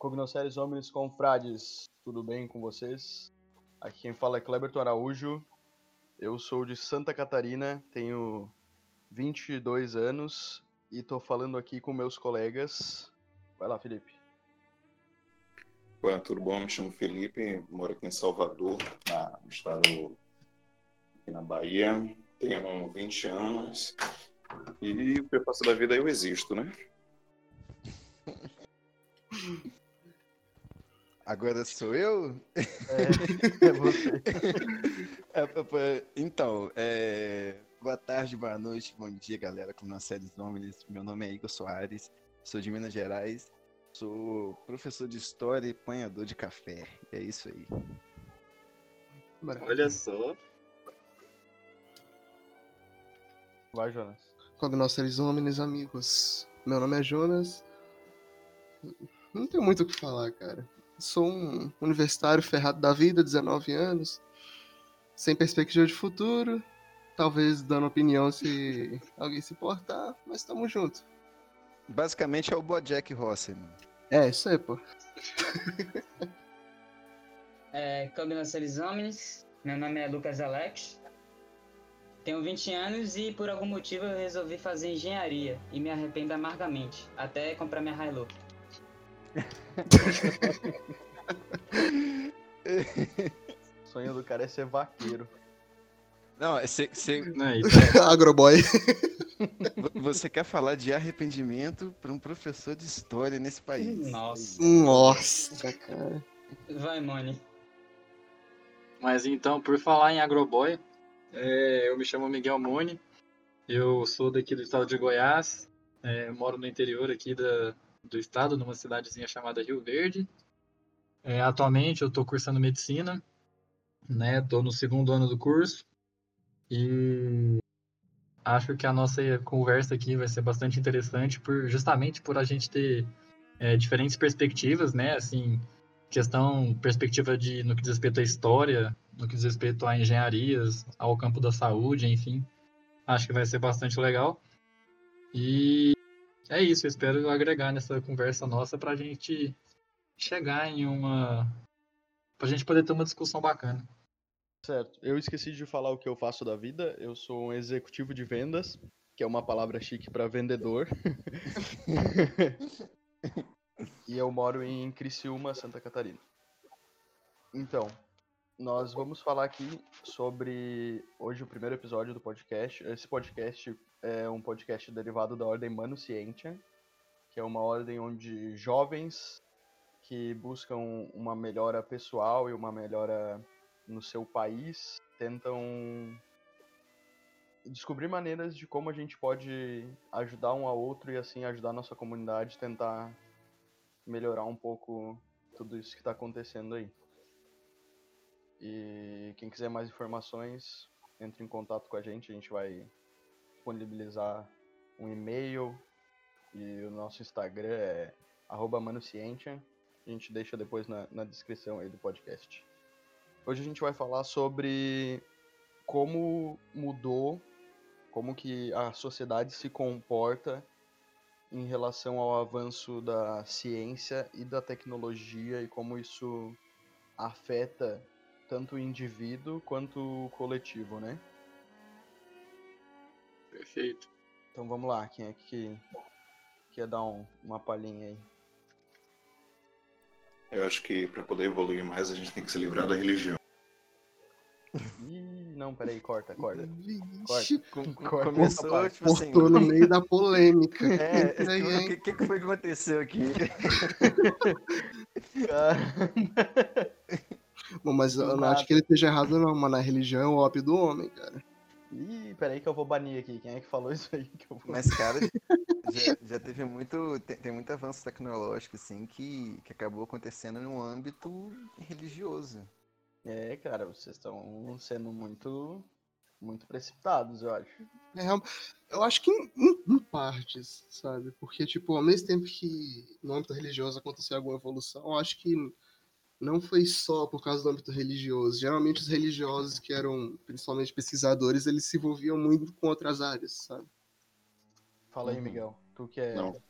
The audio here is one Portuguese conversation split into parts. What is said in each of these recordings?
Cognosceres Homens Confrades, tudo bem com vocês? Aqui quem fala é Kleberton Araújo, eu sou de Santa Catarina, tenho 22 anos e tô falando aqui com meus colegas. Vai lá, Felipe. Olá, tudo bom? Me chamo Felipe, moro aqui em Salvador, na, no estado aqui na Bahia. Tenho 20 anos e o que eu faço da vida eu existo, né? Agora sou eu? É, é você. É, então, é... boa tarde, boa noite, bom dia, galera, como nós séries nomes. Meu nome é Igor Soares, sou de Minas Gerais, sou professor de História e apanhador de café. É isso aí. Olha só. Vai, Jonas. Cognosceres homens amigos. Meu nome é Jonas. Não tenho muito o que falar, cara. Sou um universitário ferrado da vida, 19 anos, sem perspectiva de futuro, talvez dando opinião se alguém se importar, mas tamo junto. Basicamente é o Bojack Rossi. É, isso aí, pô. É, Cognosceres Homens, meu nome é Lucas Alex, tenho 20 anos e por algum motivo eu resolvi fazer engenharia e me arrependo amargamente, até comprar minha Hilux. O sonho do cara é ser vaqueiro. Não, você, Não, é isso é- Agroboy. você quer falar de arrependimento para um professor de história nesse país. Nossa. Nossa, cara. Vai, Mone. Mas então, por falar em agroboy, é, eu me chamo Miguel Mone, eu sou daqui do estado de Goiás, é, moro no interior aqui da, do estado, numa cidadezinha chamada Rio Verde. É, atualmente eu estou cursando medicina, né? Estou no segundo ano do curso e acho que a nossa conversa aqui vai ser bastante interessante, por, justamente por a gente ter é, diferentes perspectivas, né? Assim, questão, perspectiva de no que diz respeito à história, no que diz respeito a engenharias, ao campo da saúde, enfim. Acho que vai ser bastante legal. E é isso, eu espero agregar nessa conversa nossa pra gente chegar em uma. pra gente poder ter uma discussão bacana. Certo. Eu esqueci de falar o que eu faço da vida. Eu sou um executivo de vendas, que é uma palavra chique para vendedor. e eu moro em Criciúma, Santa Catarina. Então, nós vamos falar aqui sobre hoje o primeiro episódio do podcast. Esse podcast é um podcast derivado da ordem Mano Scientia, que é uma ordem onde jovens que buscam uma melhora pessoal e uma melhora no seu país tentam descobrir maneiras de como a gente pode ajudar um ao outro e assim ajudar a nossa comunidade tentar melhorar um pouco tudo isso que está acontecendo aí. E quem quiser mais informações, entre em contato com a gente, a gente vai disponibilizar um e-mail e o nosso Instagram é manocientia. A gente deixa depois na, na descrição aí do podcast. Hoje a gente vai falar sobre como mudou, como que a sociedade se comporta em relação ao avanço da ciência e da tecnologia e como isso afeta tanto o indivíduo quanto o coletivo, né? Perfeito. Então vamos lá, quem é que quer dar um, uma palhinha aí? Eu acho que para poder evoluir mais a gente tem que se livrar da religião. Ih, não, peraí, corta, corta. Vixe, Corta, corta. Começou, essa tipo assim. no meio da polêmica. É, o que, que, que foi que aconteceu aqui? Cara, Bom, mas eu não acho que ele esteja errado, não, mano. A religião é o ópio do homem, cara. Ih, peraí que eu vou banir aqui. Quem é que falou isso aí? Que eu vou... Mas, cara, já, já teve muito. Tem, tem muito avanço tecnológico, assim, que, que acabou acontecendo no âmbito religioso. É, cara, vocês estão sendo muito, muito precipitados, eu acho. É, eu acho que em, em- em partes, sabe? Porque, tipo, ao mesmo tempo que no âmbito religioso aconteceu alguma evolução, eu acho que não foi só por causa do âmbito religioso. Geralmente os religiosos que eram principalmente pesquisadores, eles se envolviam muito com outras áreas, sabe? Fala aí, Uhum. Miguel. Tu que é Não.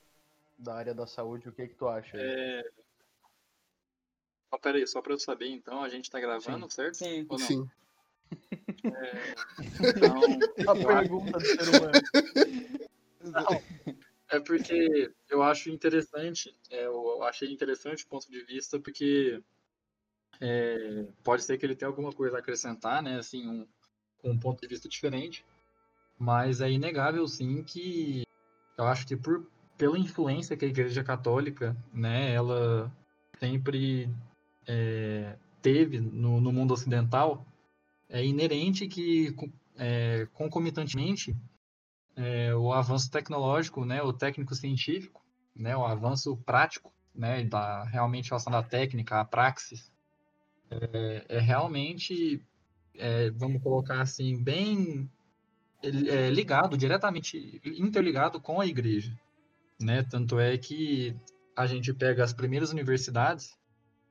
da área da saúde, o que que tu acha? É, Oh, pera aí, só pra eu saber, então, a gente tá gravando, certo? Sim. Ou não? Sim. Então, A pergunta do ser humano. é porque eu acho interessante, é, eu achei interessante o ponto de vista, porque é, pode ser que ele tenha alguma coisa a acrescentar, né, assim, um, um ponto de vista diferente, mas é inegável, sim, que eu acho que por, pela influência que a Igreja Católica, né, ela sempre é, teve no, no mundo ocidental, é inerente que é, concomitantemente é, o avanço tecnológico, né, o técnico científico, né, o avanço prático, né, da realmente relação da técnica, a praxis, é, é realmente, é, vamos colocar assim, bem é, ligado, diretamente interligado com a igreja, né, tanto é que a gente pega as primeiras universidades,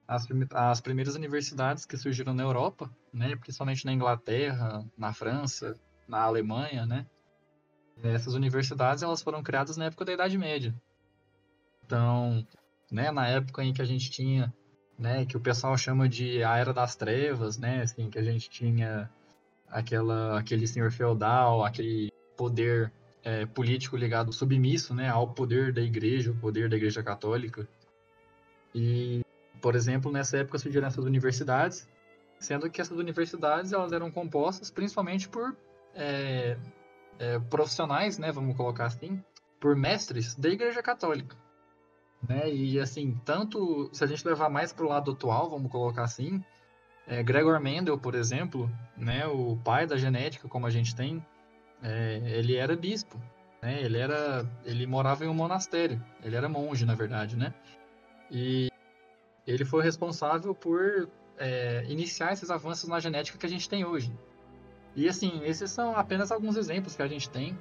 as, as primeiras universidades que surgiram na Europa, né, principalmente na Inglaterra, na França, na Alemanha, né, essas universidades elas foram criadas na época da Idade Média. Então, né, na época em que a gente tinha, né, que o pessoal chama de a Era das Trevas, né, assim, que a gente tinha aquela, aquele senhor feudal, aquele poder é, político ligado submisso, né, ao poder da Igreja, o poder da Igreja Católica. E, por exemplo, nessa época surgiram essas universidades, sendo que essas universidades elas eram compostas principalmente por é, é, profissionais, né, vamos colocar assim, por mestres da Igreja Católica. Né? E assim, tanto se a gente levar mais para o lado atual, vamos colocar assim, é, Gregor Mendel, por exemplo, né, o pai da genética, como a gente tem, é, ele era bispo, né? Ele era, ele morava em um monastério, ele era monge, na verdade, né? E ele foi responsável por é, iniciar esses avanços na genética que a gente tem hoje. E assim, esses são apenas alguns exemplos que a gente tem,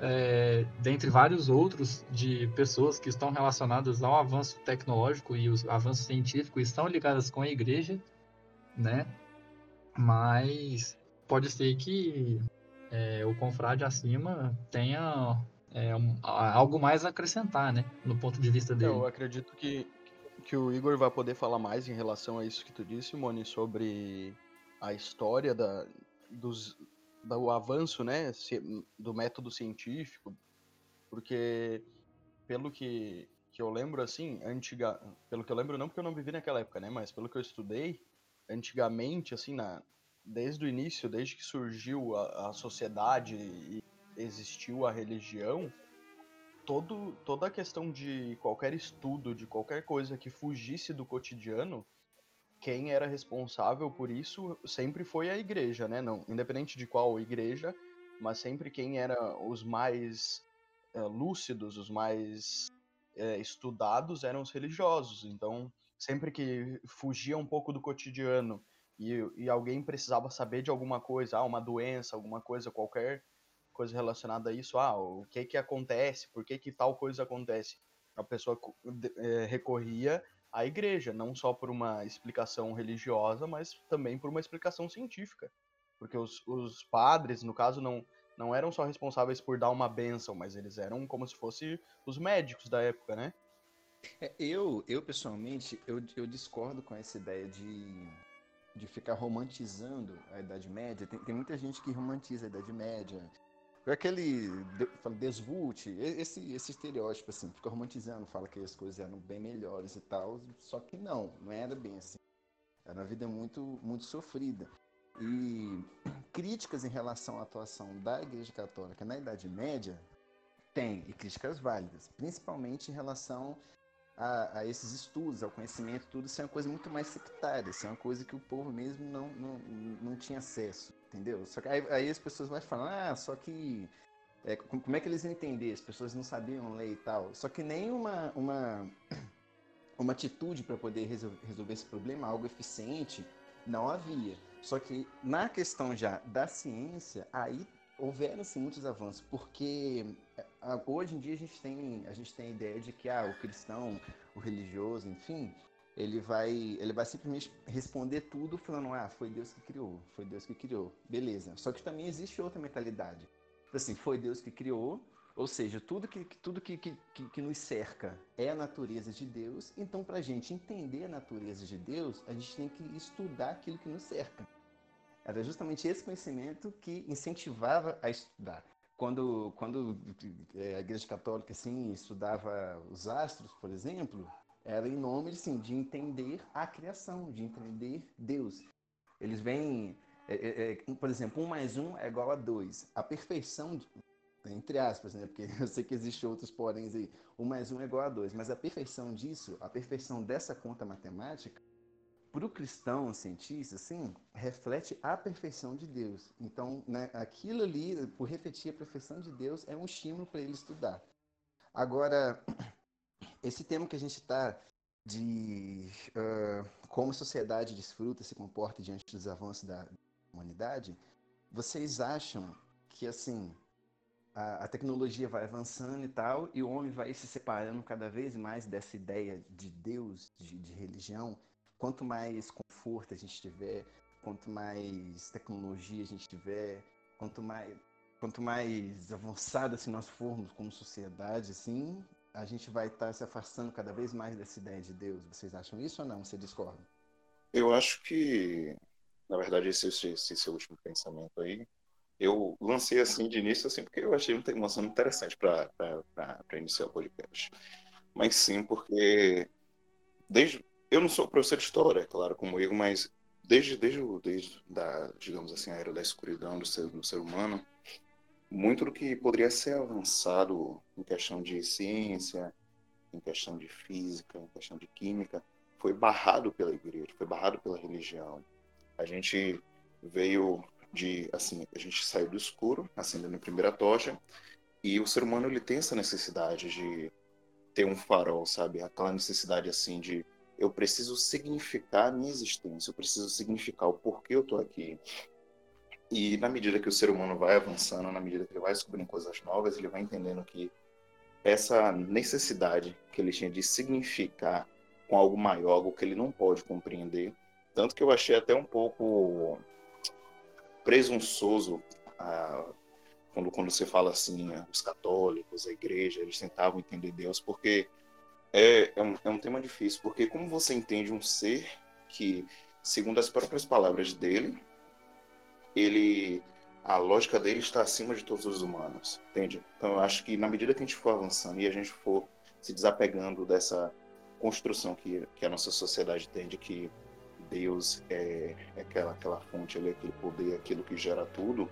é, dentre vários outros, de pessoas que estão relacionadas ao avanço tecnológico e o avanço científico estão ligadas com a igreja, né? Mas pode ser que é, o confrade acima tenha é, um, algo mais a acrescentar, né? No ponto de vista dele. Eu acredito que, que o Igor vai poder falar mais em relação a isso que tu disse, Moni, sobre a história da, dos, do avanço, né, do método científico, porque pelo que, que eu lembro, assim, antiga, pelo que eu lembro não porque eu não vivi naquela época, né, mas pelo que eu estudei, antigamente, assim, na, desde o início, desde que surgiu a, a sociedade e existiu a religião, todo, toda a questão de qualquer estudo, de qualquer coisa que fugisse do cotidiano, quem era responsável por isso sempre foi a igreja, né? Não, independente de qual igreja, mas sempre quem era os mais é, lúcidos, os mais é, estudados eram os religiosos. Então, sempre que fugia um pouco do cotidiano e, e alguém precisava saber de alguma coisa, ah, uma doença, alguma coisa, qualquer coisa relacionada a isso, ah, o que que acontece, por que que tal coisa acontece, a pessoa é, recorria à igreja, não só por uma explicação religiosa, mas também por uma explicação científica. Porque os, os padres, no caso, não, não eram só responsáveis por dar uma bênção, mas eles eram como se fossem os médicos da época, né? É, eu, eu pessoalmente, eu, eu discordo com essa ideia de, de ficar romantizando a Idade Média. Tem, tem muita gente que romantiza a Idade Média, aquele Desvult, esse, esse estereótipo, assim, fica romantizando, fala que as coisas eram bem melhores e tal, só que não, não era bem assim. Era uma vida muito, muito sofrida. E críticas em relação à atuação da Igreja Católica na Idade Média tem, e críticas válidas, principalmente em relação a, a, esses estudos, ao conhecimento, tudo, isso é uma coisa muito mais sectária, isso é uma coisa que o povo mesmo não, não, não tinha acesso entendeu? Só que aí, aí as pessoas vão falar, ah, só que é, como é que eles iam entender? As pessoas não sabiam ler e tal. Só que nem uma, uma, uma atitude para poder resolver, resolver esse problema, algo eficiente, não havia. Só que na questão já da ciência, aí houveram-se muitos avanços, porque hoje em dia a gente tem a gente tem a ideia de que ah, o cristão, o religioso, enfim, ele vai, ele vai simplesmente responder tudo falando, ah, foi Deus que criou, foi Deus que criou, beleza. Só que também existe outra mentalidade. Tipo assim, foi Deus que criou, Ou seja, tudo que, tudo que, que, que nos cerca é a natureza de Deus, então para a gente entender a natureza de Deus, a gente tem que estudar aquilo que nos cerca. Era justamente esse conhecimento que incentivava a estudar. Quando, quando é, a Igreja Católica assim, estudava os astros, por exemplo, era em nome assim, de entender a criação, de entender Deus. Eles vêm, é, é, é por exemplo, um mais um é igual a dois. A perfeição entre aspas, né? Porque eu sei que existem outros poréns aí. Um mais um é igual a dois. Mas a perfeição disso, a perfeição dessa conta matemática, para o cristão cientista, assim, reflete a perfeição de Deus. Então, né, aquilo ali, por refletir a perfeição de Deus, é um estímulo para ele estudar. Agora, esse tema que a gente está de uh, como a sociedade desfruta, se comporta diante dos avanços da humanidade, vocês acham que, assim, a, a, tecnologia vai avançando e tal, e o homem vai se separando cada vez mais dessa ideia de Deus, de, de religião. Quanto mais conforto a gente tiver, quanto mais tecnologia a gente tiver, quanto mais, quanto mais avançado assim, nós formos como sociedade, assim, a gente vai estar tá se afastando cada vez mais dessa ideia de Deus. Vocês acham isso ou não? Você discorda? Eu acho que, na verdade, esse, esse, seu último pensamento aí eu lancei assim de início assim porque eu achei um assunto interessante para iniciar o podcast. Mas sim porque desde eu não sou professor de história, claro, como eu, mas desde desde desde da, digamos assim, a era da escuridão do ser, do ser humano, muito do que poderia ser avançado em questão de ciência, em questão de física, em questão de química, foi barrado pela igreja, foi barrado pela religião. A gente veio de assim a gente saiu do escuro acendendo a primeira tocha e o ser humano ele tem essa necessidade de ter um farol sabe aquela necessidade assim de eu preciso significar a minha existência eu preciso significar o porquê eu tô aqui. E na medida que o ser humano vai avançando na medida que ele vai descobrindo coisas novas ele vai entendendo que essa necessidade que ele tinha de significar com algo maior algo que ele não pode compreender tanto que eu achei até um pouco presunçoso ah, quando, quando você fala assim, né, os católicos, a igreja, eles tentavam entender Deus, porque é, é, um, é um tema difícil, porque como você entende um ser que, segundo as próprias palavras dele, ele a lógica dele está acima de todos os humanos, entende? Então eu acho que na medida que a gente for avançando e a gente for se desapegando dessa construção que, que a nossa sociedade tem de que Deus é, é aquela, aquela fonte, ali, aquele poder, aquilo que gera tudo,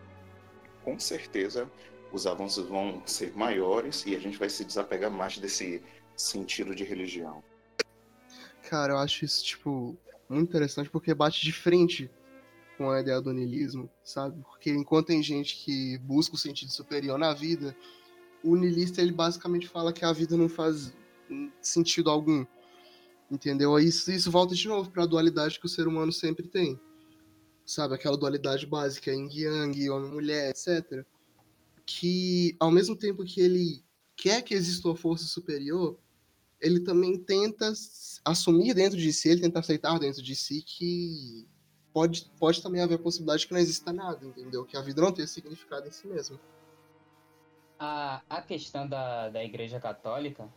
com certeza os avanços vão ser maiores e a gente vai se desapegar mais desse sentido de religião. Cara, eu acho isso, tipo, muito interessante porque bate de frente com a ideia do niilismo, sabe? Porque enquanto tem gente que busca o sentido superior na vida, o niilista ele basicamente fala que a vida não faz sentido algum. Entendeu? Isso, isso volta de novo para a dualidade que o ser humano sempre tem. Sabe? Aquela dualidade básica, yin yang, homem-mulher, etc. Que, ao mesmo tempo que ele quer que exista uma força superior, ele também tenta assumir dentro de si, ele tenta aceitar dentro de si que pode, pode também haver a possibilidade que não exista nada, entendeu? Que a vida não tenha significado em si mesma. A, a questão da, da Igreja Católica,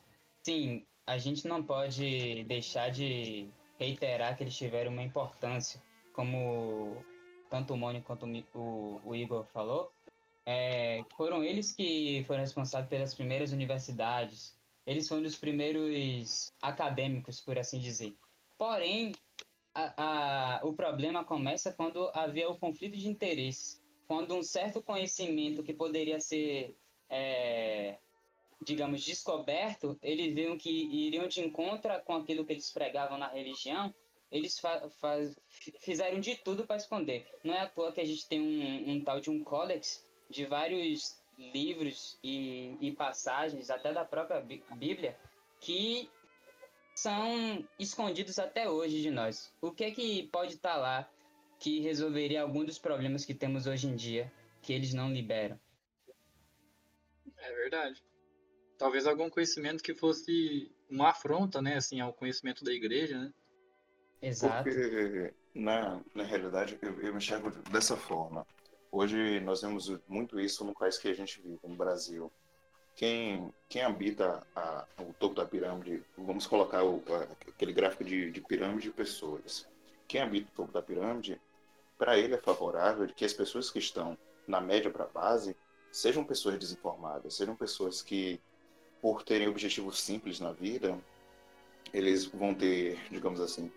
sim, a gente não pode deixar de reiterar que eles tiveram uma importância, como tanto o Mônio quanto o, o Igor falou, é, foram eles que foram responsáveis pelas primeiras universidades, eles foram os primeiros acadêmicos, por assim dizer. Porém, a, a, o problema começa quando havia o conflito de interesses, quando um certo conhecimento que poderia ser é, digamos, descoberto, eles viram que iriam de encontro com aquilo que eles pregavam na religião, eles fizeram de tudo para esconder. Não é à toa que a gente tem um, um tal de um códex de vários livros e, e passagens, até da própria Bíblia, que são escondidos até hoje de nós. O que é que pode estar tá lá que resolveria algum dos problemas que temos hoje em dia, que eles não liberam? É verdade talvez algum conhecimento que fosse uma afronta, né, assim, ao conhecimento da igreja, né? Exato. Porque, na, na realidade, eu, eu enxergo dessa forma. Hoje nós vemos muito isso no país que a gente vive, no Brasil, quem, quem habita a, o topo da pirâmide, vamos colocar o, aquele gráfico de, de pirâmide de pessoas. Quem habita o topo da pirâmide, para ele é favorável que as pessoas que estão na média para base sejam pessoas desinformadas, sejam pessoas que, por terem objetivos simples na vida, eles vão ter, digamos assim,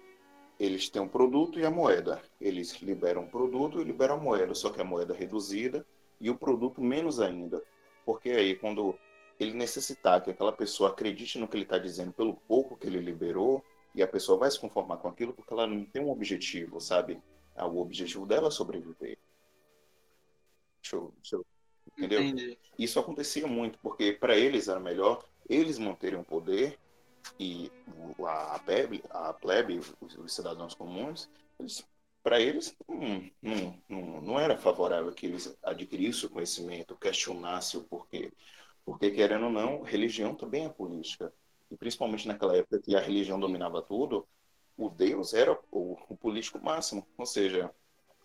eles têm um produto e a moeda. Eles liberam o produto e liberam a moeda, só que a moeda é reduzida e o produto menos ainda. Porque aí, quando ele necessitar que aquela pessoa acredite no que ele está dizendo pelo pouco que ele liberou, e a pessoa vai se conformar com aquilo porque ela não tem um objetivo, sabe? Ah, o objetivo dela é sobreviver. Deixa eu, deixa eu entendeu? Entendi. Isso acontecia muito, porque para eles era melhor eles manterem o poder e a plebe, a plebe os, os cidadãos comuns, para eles não, não, não, não era favorável que eles adquirissem o conhecimento, questionassem o porquê. Porque, querendo ou não, religião também é política. E principalmente naquela época que a religião dominava tudo, o Deus era o, o político máximo. Ou seja,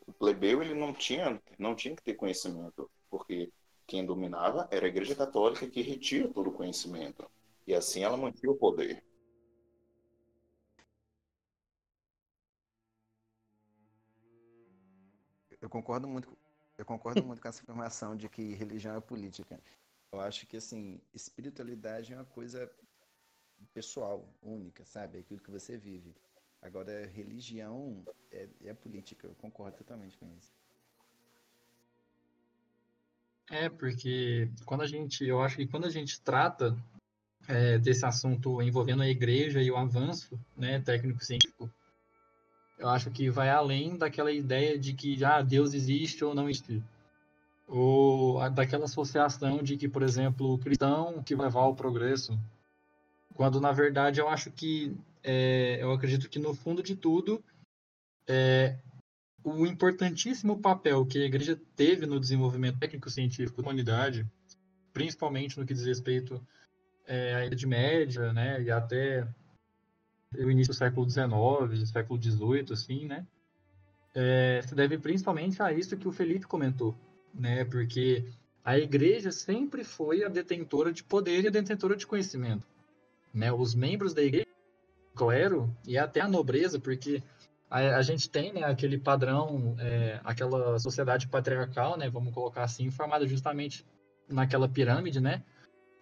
o plebeu ele não tinha, não tinha que ter conhecimento, porque quem dominava era a Igreja Católica que retia todo o conhecimento. E assim ela mantinha o poder. Eu concordo muito, eu concordo muito com essa afirmação de que religião é política. Eu acho que assim, espiritualidade é uma coisa pessoal, única, sabe? É aquilo que você vive. Agora, religião é, é política, eu concordo totalmente com isso. É, porque quando a gente, eu acho que quando a gente trata é, desse assunto envolvendo a igreja e o avanço né, técnico-científico, eu acho que vai além daquela ideia de que ah, Deus existe ou não existe. Ou daquela associação de que, por exemplo, o cristão que vai levar ao progresso. Quando, na verdade, eu acho que, é, eu acredito que, no fundo de tudo, é, o importantíssimo papel que a igreja teve no desenvolvimento técnico-científico da humanidade, principalmente no que diz respeito é, a Idade Média, né, e até o início do século XIX, século XVIII, assim, né, é, se deve principalmente a isso que o Felipe comentou, né, porque a igreja sempre foi a detentora de poder e a detentora de conhecimento, né, os membros da igreja, clero e até a nobreza, porque a, a gente tem né, aquele padrão, é, aquela sociedade patriarcal, né, vamos colocar assim, formada justamente naquela pirâmide, né,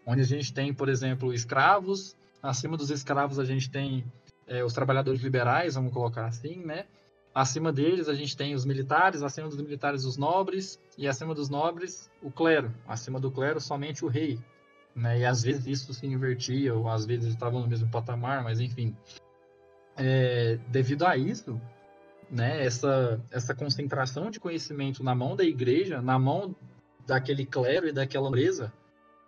onde a gente tem, por exemplo, escravos, acima dos escravos a gente tem é, os trabalhadores liberais, vamos colocar assim, né? Acima deles a gente tem os militares, acima dos militares os nobres e acima dos nobres o clero, acima do clero somente o rei, né? E às vezes isso se invertia ou às vezes estavam no mesmo patamar, mas enfim. É, devido a isso, né? Essa essa concentração de conhecimento na mão da igreja, na mão daquele clero e daquela nobreza,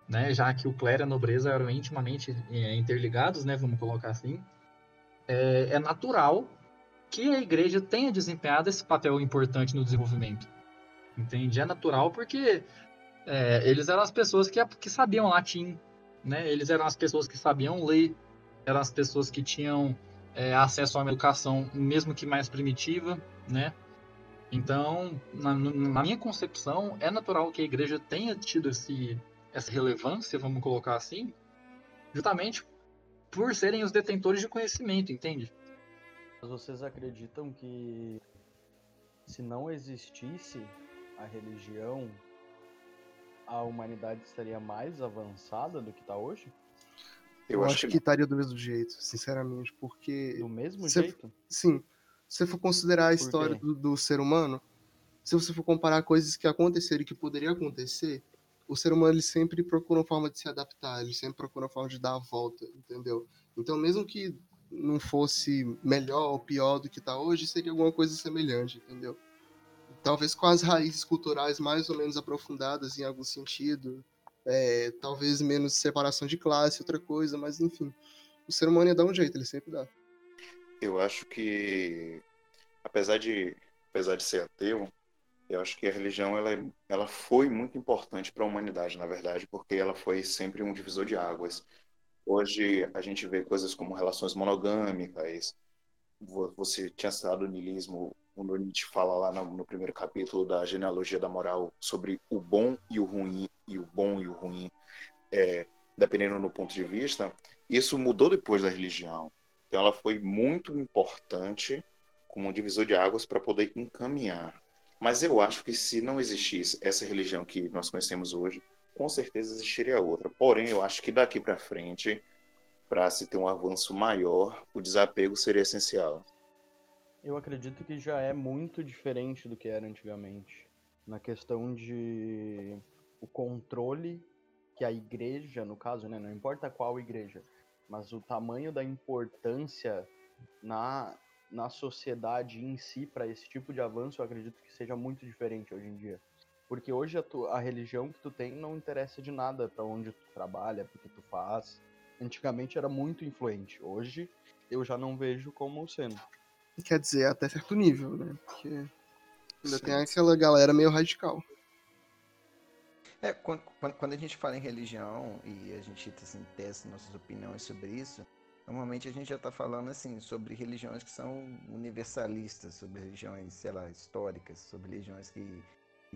né, já que o clero e a nobreza eram intimamente é, interligados, né, vamos colocar assim, é, é, natural que a igreja tenha desempenhado esse papel importante no desenvolvimento. Entende? É natural porque é, eles eram as pessoas que, que sabiam latim, né? Eles eram as pessoas que sabiam ler, eram as pessoas que tinham é, acesso a uma educação, mesmo que mais primitiva, né? Então, na, na minha concepção, é natural que a igreja tenha tido esse essa relevância, vamos colocar assim, justamente por serem os detentores de conhecimento, entende? Mas vocês acreditam que se não existisse a religião, a humanidade estaria mais avançada do que está hoje? Eu, Eu acho, acho que... que estaria do mesmo jeito, sinceramente, porque. Do mesmo jeito? Sim. Se você for considerar a história do, do, ser humano, se você for comparar coisas que aconteceram e que poderiam acontecer, o ser humano ele sempre procura uma forma de se adaptar, ele sempre procura uma forma de dar a volta, entendeu? Então, mesmo que não fosse melhor ou pior do que está hoje, seria alguma coisa semelhante, entendeu? Talvez com as raízes culturais mais ou menos aprofundadas em algum sentido, é, talvez menos separação de classe, outra coisa, mas enfim, o ser humano ia dar um jeito, ele sempre dá. Eu acho que, apesar de, apesar de ser ateu, eu acho que a religião ela, é, ela foi muito importante para a humanidade, na verdade, porque ela foi sempre um divisor de águas. Hoje a gente vê coisas como relações monogâmicas. Você tinha citado o niilismo, quando Nietzsche fala lá no, no, primeiro capítulo da genealogia da moral sobre o bom e o ruim e o bom e o ruim. é, dependendo do ponto de vista, isso mudou depois da religião. Então ela foi muito importante como um divisor de águas para poder encaminhar. Mas eu acho que se não existisse essa religião que nós conhecemos hoje, com certeza existiria outra. Porém, eu acho que daqui para frente, para se ter um avanço maior, o desapego seria essencial. Eu acredito que já é muito diferente do que era antigamente. Na questão de o controle que a igreja, no caso, né, não importa qual igreja, mas o tamanho da importância na, na sociedade em si para esse tipo de avanço, eu acredito que seja muito diferente hoje em dia. Porque hoje a, tu, a religião que tu tem não interessa de nada para onde tu trabalha, porque tu faz. Antigamente era muito influente. Hoje eu já não vejo como sendo. Quer dizer, até certo nível, né? Porque ainda Sim. tem aquela galera meio radical. É, quando, quando, a gente fala em religião e a gente assim, testa nossas opiniões sobre isso, normalmente a gente já está falando assim sobre religiões que são universalistas, sobre religiões, sei lá, históricas, sobre religiões que,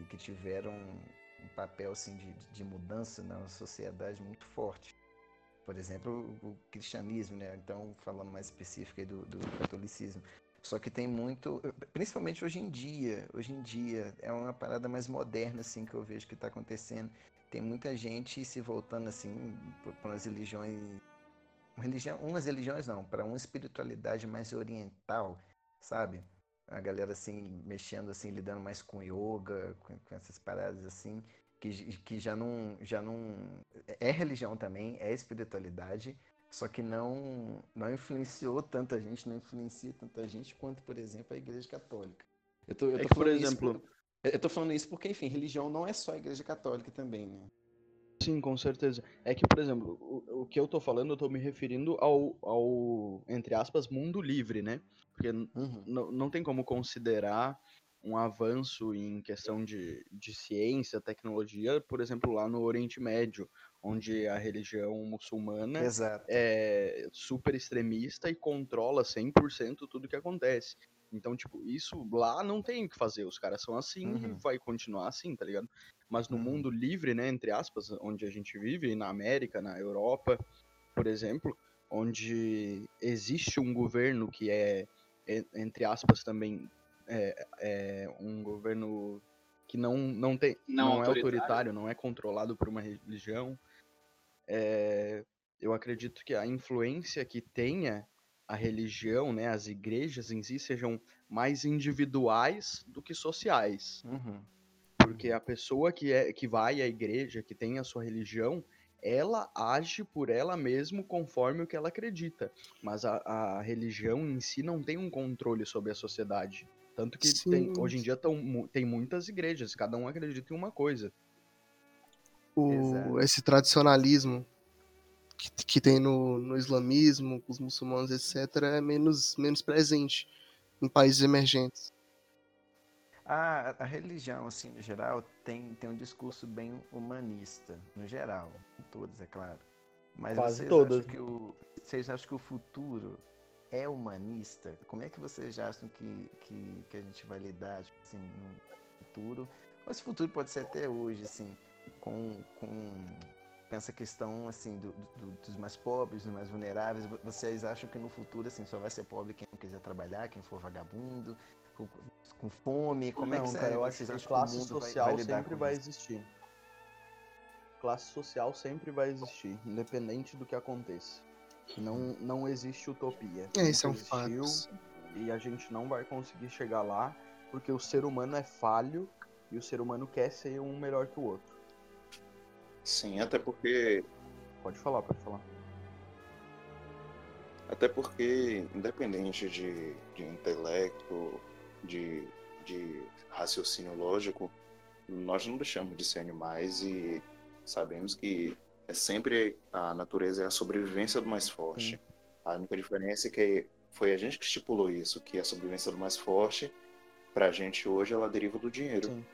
que, tiveram um papel assim de, de mudança na sociedade muito forte. Por exemplo, o cristianismo, né? Então, falando mais específico do, do catolicismo. Só que tem muito, principalmente hoje em dia, hoje em dia é uma parada mais moderna assim que eu vejo que está acontecendo. Tem muita gente se voltando assim para umas religiões, religião, umas religiões não, para uma espiritualidade mais oriental, sabe? A galera assim mexendo assim, lidando mais com yoga, com, com essas paradas assim, que, que já não já não é religião também, é espiritualidade, só que não, não influenciou tanta gente, não influencia tanta gente quanto, por exemplo, a Igreja Católica. Eu tô, eu tô é que, por exemplo. Isso, eu tô falando isso porque, enfim, religião não é só a Igreja Católica também, né? Sim, com certeza. É que, por exemplo, o, o que eu tô falando, eu tô me referindo ao, ao entre aspas, mundo livre, né? Porque uhum. não tem como considerar um avanço em questão de, de ciência, tecnologia, por exemplo, lá no Oriente Médio, onde a religião muçulmana Exato. é super extremista e controla 100% tudo que acontece. Então, tipo, isso lá não tem o que fazer. Os caras são assim uhum. e vai continuar assim, tá ligado? Mas no uhum. mundo livre, né, entre aspas, onde a gente vive, na América, na Europa, por exemplo, onde existe um governo que é, entre aspas, também é, é um governo que não, não, tem, não, não é autoritário, não é controlado por uma religião, é, eu acredito que a influência que tenha a religião, né, as igrejas em si, sejam mais individuais do que sociais. Uhum. Porque a pessoa que, é, que vai à igreja, que tem a sua religião, ela age por ela mesma conforme o que ela acredita. Mas a, a religião em si não tem um controle sobre a sociedade. Tanto que tem, hoje em dia tão, tem muitas igrejas, cada um acredita em uma coisa. O, esse tradicionalismo que, que tem no, no islamismo, com os muçulmanos, etc., é menos, menos presente em países emergentes. A, a religião, assim, no geral, tem, tem um discurso bem humanista, no geral, todos, é claro. Mas Quase vocês todas. Acham que o, vocês acham que o futuro é humanista? Como é que vocês acham que, que, que a gente vai lidar assim, no futuro? Ou esse futuro pode ser até hoje, assim, com, com essa questão assim do, do, dos mais pobres, dos mais vulneráveis. Vocês acham que no futuro assim só vai ser pobre quem não quiser trabalhar, quem for vagabundo, com, com fome? Como não, é que cara, eu acho que classe social vai, vai sempre vai isso? existir. Classe social sempre vai existir, independente do que aconteça. Não, não existe utopia. É, isso é um fato. E a gente não vai conseguir chegar lá porque o ser humano é falho e o ser humano quer ser um melhor que o outro. Sim, até porque. Pode falar, pode falar. Até porque, independente de, de intelecto, de, de raciocínio lógico, nós não deixamos de ser animais e sabemos que é sempre a natureza é a sobrevivência do mais forte. Sim. A única diferença é que foi a gente que estipulou isso, que a sobrevivência do mais forte, pra gente hoje, ela deriva do dinheiro. Sim.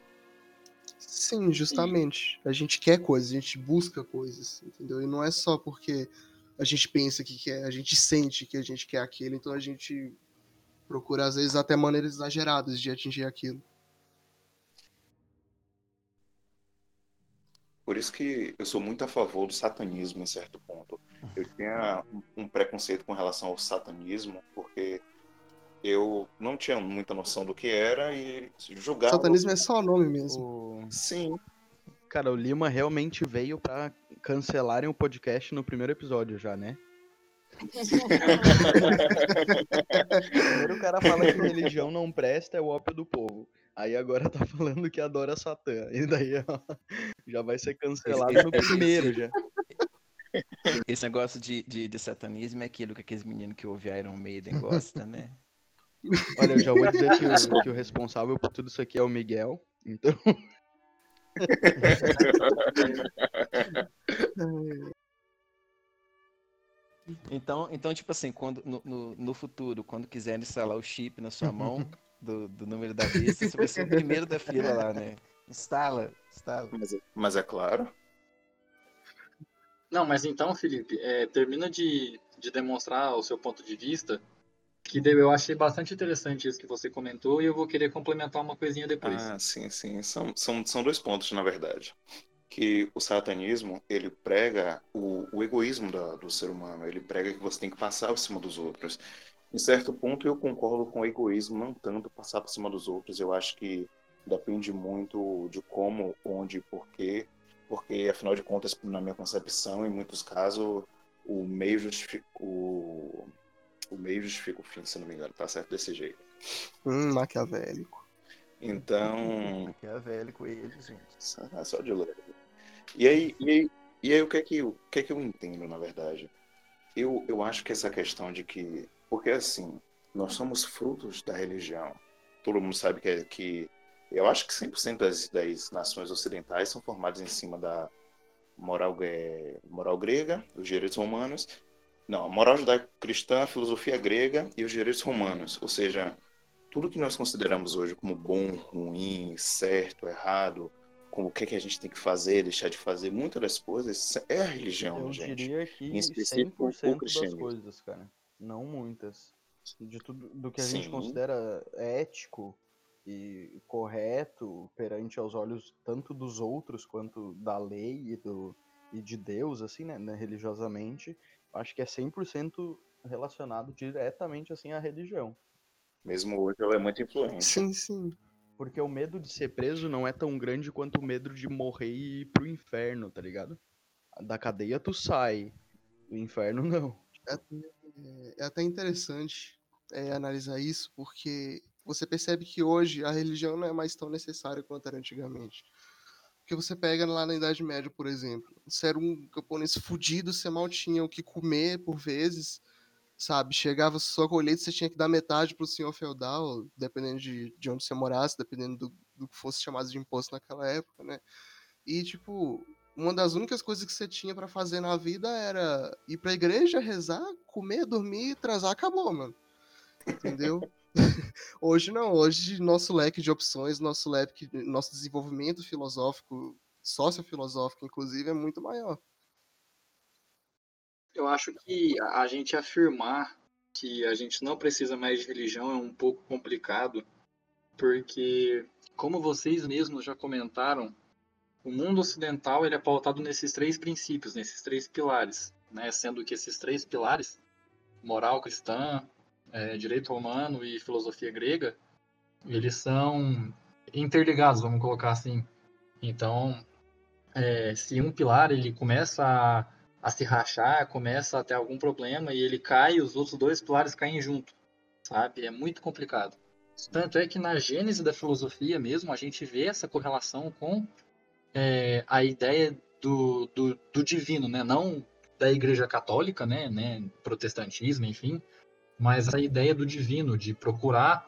Sim, justamente. A gente quer coisas, a gente busca coisas, entendeu? E não é só porque a gente pensa que quer, a gente sente que a gente quer aquilo, então a gente procura, às vezes, até maneiras exageradas de atingir aquilo. Por isso que eu sou muito a favor do satanismo em certo ponto. Eu tinha um preconceito com relação ao satanismo, porque eu não tinha muita noção do que era e julgava. Satanismo é só nome mesmo. O... Sim, Cara, o Lima realmente veio pra cancelarem o podcast no primeiro episódio já, né? Primeiro o cara fala que religião não presta, é o ópio do povo. Aí agora tá falando que adora Satã. E daí ó, já vai ser cancelado no primeiro já. Esse negócio de, de, de satanismo é aquilo que aqueles meninos que ouvem Iron Maiden gostam, né? Olha, eu já vou dizer que o, que o responsável por tudo isso aqui é o Miguel. Então, Então, então tipo assim, quando, no, no, no futuro, quando quiser instalar o chip na sua mão do, do número da vista, você vai ser o primeiro da fila lá, né? Instala, instala. mas, é- mas é claro. Não, mas então, Felipe, é, termina de, de demonstrar o seu ponto de vista, que eu achei bastante interessante isso que você comentou, e eu vou querer complementar uma coisinha depois. Ah, sim, sim. São, são, são dois pontos, na verdade. Que o satanismo, ele prega o, o egoísmo da- do ser humano. Ele prega que você tem que passar por cima dos outros. Em certo ponto, eu concordo com o egoísmo, não tanto passar por cima dos outros. Eu acho que depende muito de como, onde, porquê. Porque, afinal de contas, na minha concepção, em muitos casos, o meio justifica o, o meio justifica o fim, se não me engano. Tá certo desse jeito. Hum, maquiavélico. Então, Maquiavélico ele, gente. Só, só de leve. E aí, e aí, e aí o, que é que, o que é que eu entendo, na verdade? Eu, eu acho que essa questão de que. Porque assim, nós somos frutos da religião. Todo mundo sabe que, é- que eu acho que 100% das, das nações ocidentais são formadas em cima da moral, é, moral grega, os direitos romanos. Não, a moral judaico-cristã, a filosofia grega e os direitos romanos. Ou seja, tudo que nós consideramos hoje como bom, ruim, certo, errado, como o que, é que a gente tem que fazer, deixar de fazer, muitas das coisas é a religião, eu gente. diria que Em específico, o 100% das cristianismo. coisas, cara. Não muitas. De tudo do que a gente Sim. considera ético e correto perante aos olhos tanto dos outros quanto da lei e, do, e de Deus, assim, né, né, religiosamente, acho que é 100% relacionado diretamente, assim, à religião. Mesmo hoje ela é muito influente. Sim, sim. Porque o medo de ser preso não é tão grande quanto o medo de morrer e ir pro inferno, tá ligado? Da cadeia tu sai, do inferno não. É, é até interessante é, analisar isso, porque você percebe que hoje a religião não é mais tão necessária quanto era antigamente. Porque você pega lá na Idade Média, por exemplo, você era um camponês fudido, você mal tinha o que comer por vezes, sabe? Chegava sua colheita, você tinha que dar metade pro senhor feudal, dependendo de, de onde você morasse, dependendo do, do que fosse chamado de imposto naquela época, né? E, tipo, uma das únicas coisas que você tinha pra fazer na vida era ir pra igreja, rezar, comer, dormir, transar, acabou, mano. Entendeu? hoje não, hoje nosso leque de opções, nosso leque, nosso desenvolvimento filosófico, sociofilosófico, inclusive, é muito maior. Eu acho que a gente afirmar que a gente não precisa mais de religião é um pouco complicado, porque, como vocês mesmos já comentaram, o mundo ocidental ele é pautado nesses três princípios, nesses três pilares, né? sendo que esses três pilares, moral cristã, eh, direito romano e filosofia grega, eles são interligados, vamos colocar assim. Então, eh, se um pilar ele começa a a se rachar, começa a ter algum problema e ele cai e os outros dois pilares caem junto, sabe? É muito complicado. Tanto é que na gênese da filosofia mesmo, a gente vê essa correlação com é, a ideia do, do, do divino, né? Não da igreja católica, né? né? Protestantismo, enfim, mas a ideia do divino, de procurar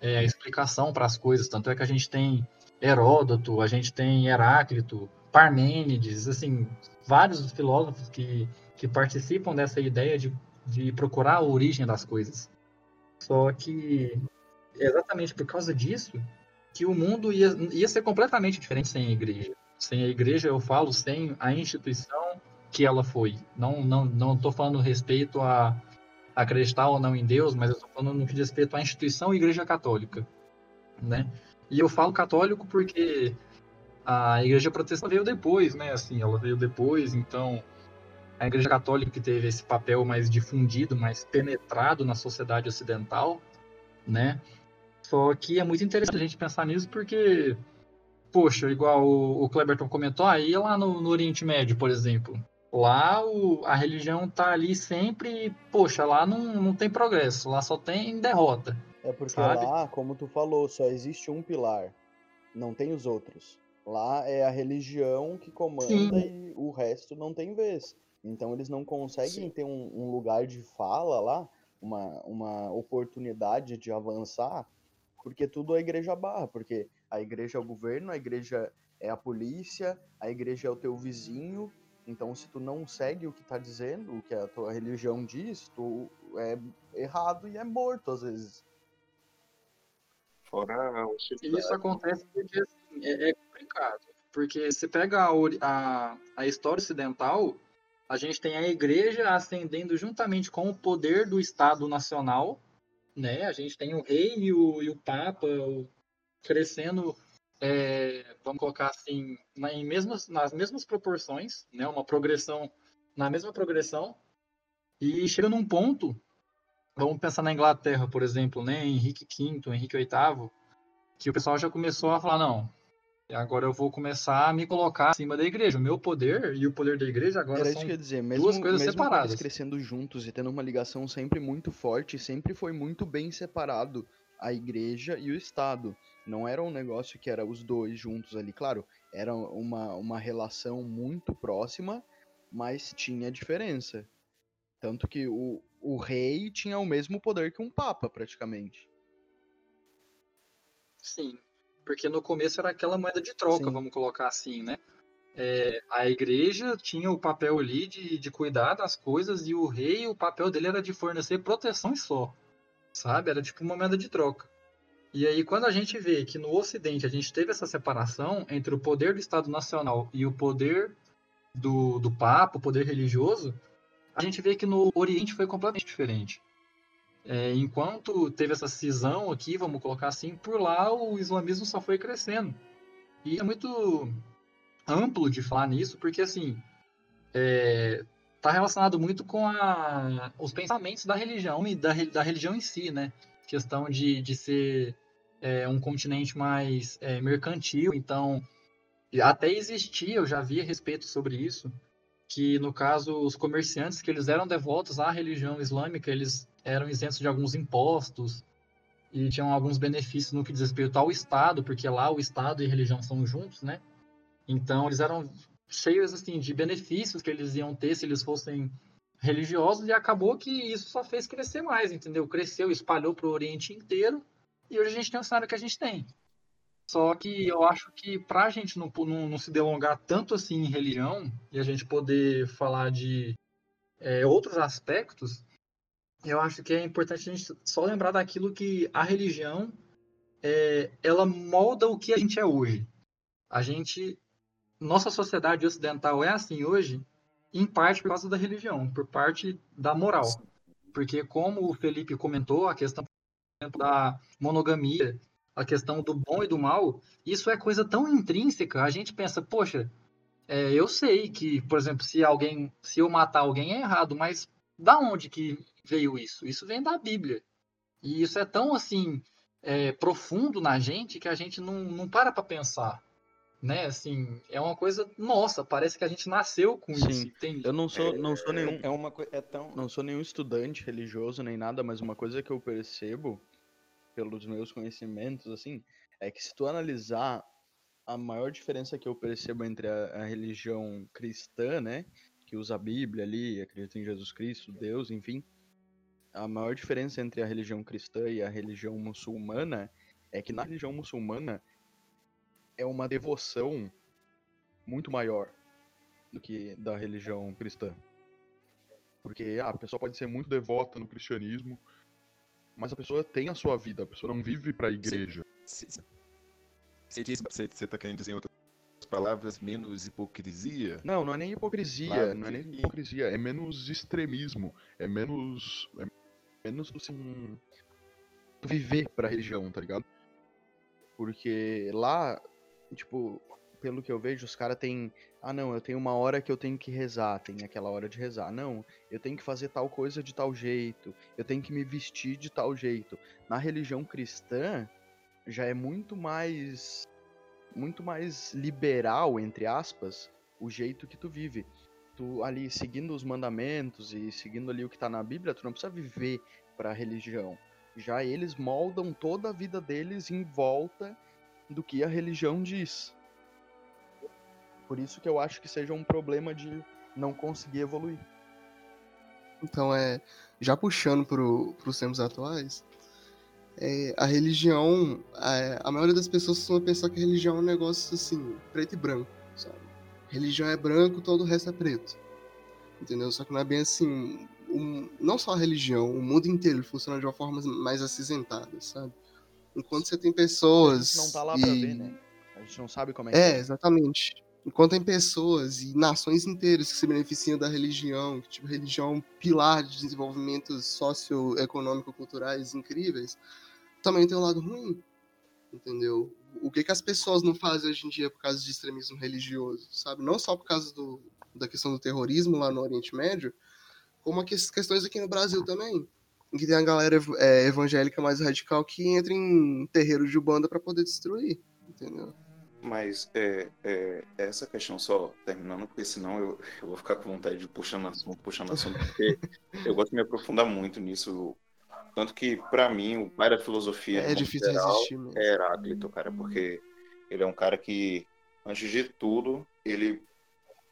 é, a explicação para as coisas. Tanto é que a gente tem Heródoto, a gente tem Heráclito, Parmênides, assim, vários filósofos que, que participam dessa ideia de, de procurar a origem das coisas. Só que é exatamente por causa disso que o mundo ia, ia ser completamente diferente sem a igreja. Sem a igreja, eu falo, sem a instituição que ela foi. Não não não estou falando respeito a acreditar ou não em Deus, mas eu estou falando no que diz respeito à instituição Igreja Católica, né? E eu falo católico porque a igreja protestante veio depois, né? Assim, ela veio depois, então a igreja católica que teve esse papel mais difundido, mais penetrado na sociedade ocidental, né? Só que é muito interessante a gente pensar nisso porque, poxa, igual o, o Kleberton comentou, aí lá no, no Oriente Médio, por exemplo, lá o, a religião tá ali sempre, poxa, lá não, não tem progresso, lá só tem derrota. É porque Sabe? lá, como tu falou, só existe um pilar, não tem os outros. Lá é a religião que comanda Sim. e o resto não tem vez. Então eles não conseguem ter um, um lugar de fala lá, uma, uma oportunidade de avançar, porque tudo a igreja barra, porque a igreja é o governo, a igreja é a polícia, a igreja é o teu vizinho. Então, se tu não segue o que tá dizendo, o que a tua religião diz, tu é errado e é morto às vezes. Fora o E isso acontece porque assim, é, é complicado. Porque você pega a, a, a história ocidental, a gente tem a igreja ascendendo juntamente com o poder do Estado Nacional, né? A gente tem o rei e o, e o papa crescendo, é, vamos colocar assim, na- em mesmas, nas mesmas proporções, né? Uma progressão, na mesma progressão, e chega num ponto, vamos pensar na Inglaterra, por exemplo, né? Henrique V, Henrique VIII, que o pessoal já começou a falar, não, agora eu vou começar a me colocar acima da igreja. O meu poder e o poder da igreja agora Era são isso que dizer, mesmo, duas coisas mesmo separadas. eles crescendo juntos e tendo uma ligação sempre muito forte, sempre foi muito bem separado a igreja e o Estado. Não era um negócio que era os dois juntos ali, claro, era uma, uma relação muito próxima, mas tinha diferença. Tanto que o, o rei tinha o mesmo poder que um papa, praticamente. Sim, porque no começo era aquela moeda de troca, Sim. vamos colocar assim, né? É, a igreja tinha o papel ali de, de cuidar das coisas e o rei, o papel dele era de fornecer proteção e só, sabe? Era tipo uma moeda de troca. E aí, quando a gente vê que no Ocidente a gente teve essa separação entre o poder do Estado Nacional e o poder do, do Papa, o poder religioso, a gente vê que no Oriente foi completamente diferente. É, enquanto teve essa cisão aqui, vamos colocar assim, por lá o islamismo só foi crescendo. E é muito amplo de falar nisso, porque assim, está relacionado muito com a, os pensamentos da religião e da, da religião em si, né? Questão de, de ser é, um continente mais é, mercantil, então até existia, eu já vi a respeito sobre isso, que no caso os comerciantes que eles eram devotos à religião islâmica, eles eram isentos de alguns impostos e tinham alguns benefícios no que diz respeito ao Estado, porque lá o Estado e religião são juntos, né? Então eles eram cheios assim de benefícios que eles iam ter se eles fossem religiosos e acabou que isso só fez crescer mais, entendeu? Cresceu, espalhou para o Oriente inteiro e hoje a gente tem o cenário que a gente tem. Só que eu acho que para a gente não, não, não se delongar tanto assim em religião e a gente poder falar de é, outros aspectos, eu acho que é importante a gente só lembrar daquilo que a religião é, ela molda o que a gente é hoje. A gente, nossa sociedade ocidental é assim hoje, em parte por causa da religião, por parte da moral. Porque como o Felipe comentou, a questão da monogamia, a questão do bom e do mal, isso é coisa tão intrínseca. A gente pensa, poxa, é, eu sei que, por exemplo, se alguém, se eu matar alguém é errado, mas da onde que veio isso? Isso vem da Bíblia. E isso é tão assim é, profundo na gente que a gente não, não para para pensar. Né, assim, é uma coisa nossa, parece que a gente nasceu com Sim. isso, entende? Eu não sou, não sou nenhum, É uma. É tão. não sou nenhum estudante religioso nem nada, mas uma coisa que eu percebo pelos meus conhecimentos, assim, é que se tu analisar a maior diferença que eu percebo entre a, a religião cristã, né, que usa a Bíblia ali, acredita em Jesus Cristo, Deus, enfim, a maior diferença entre a religião cristã e a religião muçulmana é que na religião muçulmana é uma devoção muito maior do que da religião cristã. Porque ah, a pessoa pode ser muito devota no cristianismo, mas a pessoa tem a sua vida, a pessoa não vive pra igreja. Você diz, você, você tá querendo dizer em outras palavras, menos hipocrisia? Não, não é nem hipocrisia, Claro não é nem hipocrisia, é menos extremismo, é menos. É menos assim. Viver pra religião, tá ligado? Porque lá, tipo, pelo que eu vejo, os caras têm. Ah, não, eu tenho uma hora que eu tenho que rezar, tem aquela hora de rezar. Não, eu tenho que fazer tal coisa de tal jeito, eu tenho que me vestir de tal jeito. Na religião cristã, já é muito mais. Muito mais liberal, entre aspas, o jeito que tu vive. Tu ali seguindo os mandamentos e seguindo ali o que tá na Bíblia, tu não precisa viver pra religião. Já eles moldam toda a vida deles em volta do que a religião diz. Por isso que eu acho que seja um problema de não conseguir evoluir. Então, é, já puxando para os tempos atuais, é, a religião, a, a, maioria das pessoas costuma pensar que a religião é um negócio assim, preto e branco, sabe? Religião é branco, todo o resto é preto. Entendeu? Só que não é bem assim. Um, não só a religião, o mundo inteiro funciona de uma forma mais acinzentada, sabe? Enquanto você tem pessoas. A gente não tá lá e... pra ver, né? A gente não sabe como é que é. É, exatamente. Enquanto tem pessoas e nações inteiras que se beneficiam da religião, que tipo, religião é um pilar de desenvolvimentos socioeconômico-culturais incríveis, também tem um lado ruim, entendeu? O que, que as pessoas não fazem hoje em dia por causa de extremismo religioso, sabe? Não só por causa do, da questão do terrorismo lá no Oriente Médio, como as questões aqui no Brasil também, em que tem a galera é, evangélica mais radical que entra em terreiro de banda para poder destruir, entendeu? Mas é, é, essa questão só terminando, porque senão eu, eu vou ficar com vontade de puxando assunto, puxando assunto, porque eu gosto de me aprofundar muito nisso. Tanto que, para mim, o pai da filosofia é difícil resistir mesmo. é Heráclito, cara, porque ele é um cara que, antes de tudo, ele,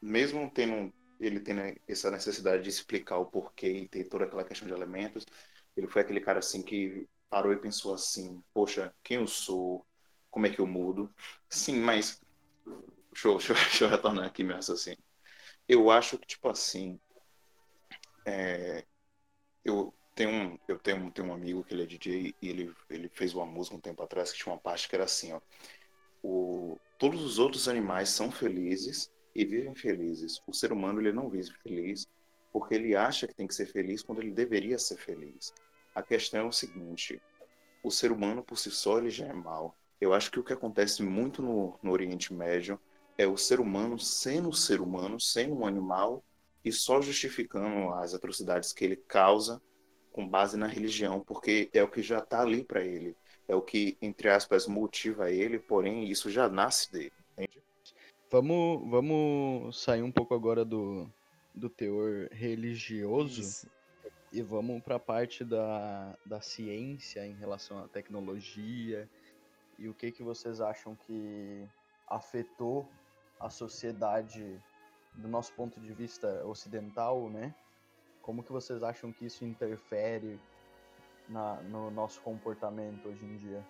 mesmo tendo ele tendo essa necessidade de explicar o porquê e ter toda aquela questão de elementos, ele foi aquele cara assim que parou e pensou assim, poxa, quem eu sou, como é que eu mudo. Sim, mas. Deixa eu, deixa eu, deixa eu retornar aqui meu raciocínio. Eu acho que, tipo assim. É, eu tenho, um, eu tenho, tenho um amigo que ele é DJ e ele, ele fez uma música um tempo atrás que tinha uma parte que era assim, ó. O, todos os outros animais são felizes e vivem felizes. O ser humano ele não vive feliz porque ele acha que tem que ser feliz quando ele deveria ser feliz. A questão é o seguinte: o ser humano por si só ele já é mal. Eu acho que o que acontece muito no, no Oriente Médio é o ser humano sendo ser humano, sendo um animal e só justificando as atrocidades que ele causa com base na religião, porque é o que já está ali para ele, é o que, entre aspas, motiva ele, porém isso já nasce dele, entende? Vamos, vamos sair um pouco agora do, do teor religioso isso. e vamos para a parte da, da ciência em relação à tecnologia e o que, que vocês acham que afetou a sociedade do nosso ponto de vista ocidental, né? Como que vocês acham que isso interfere na, no nosso comportamento hoje em dia?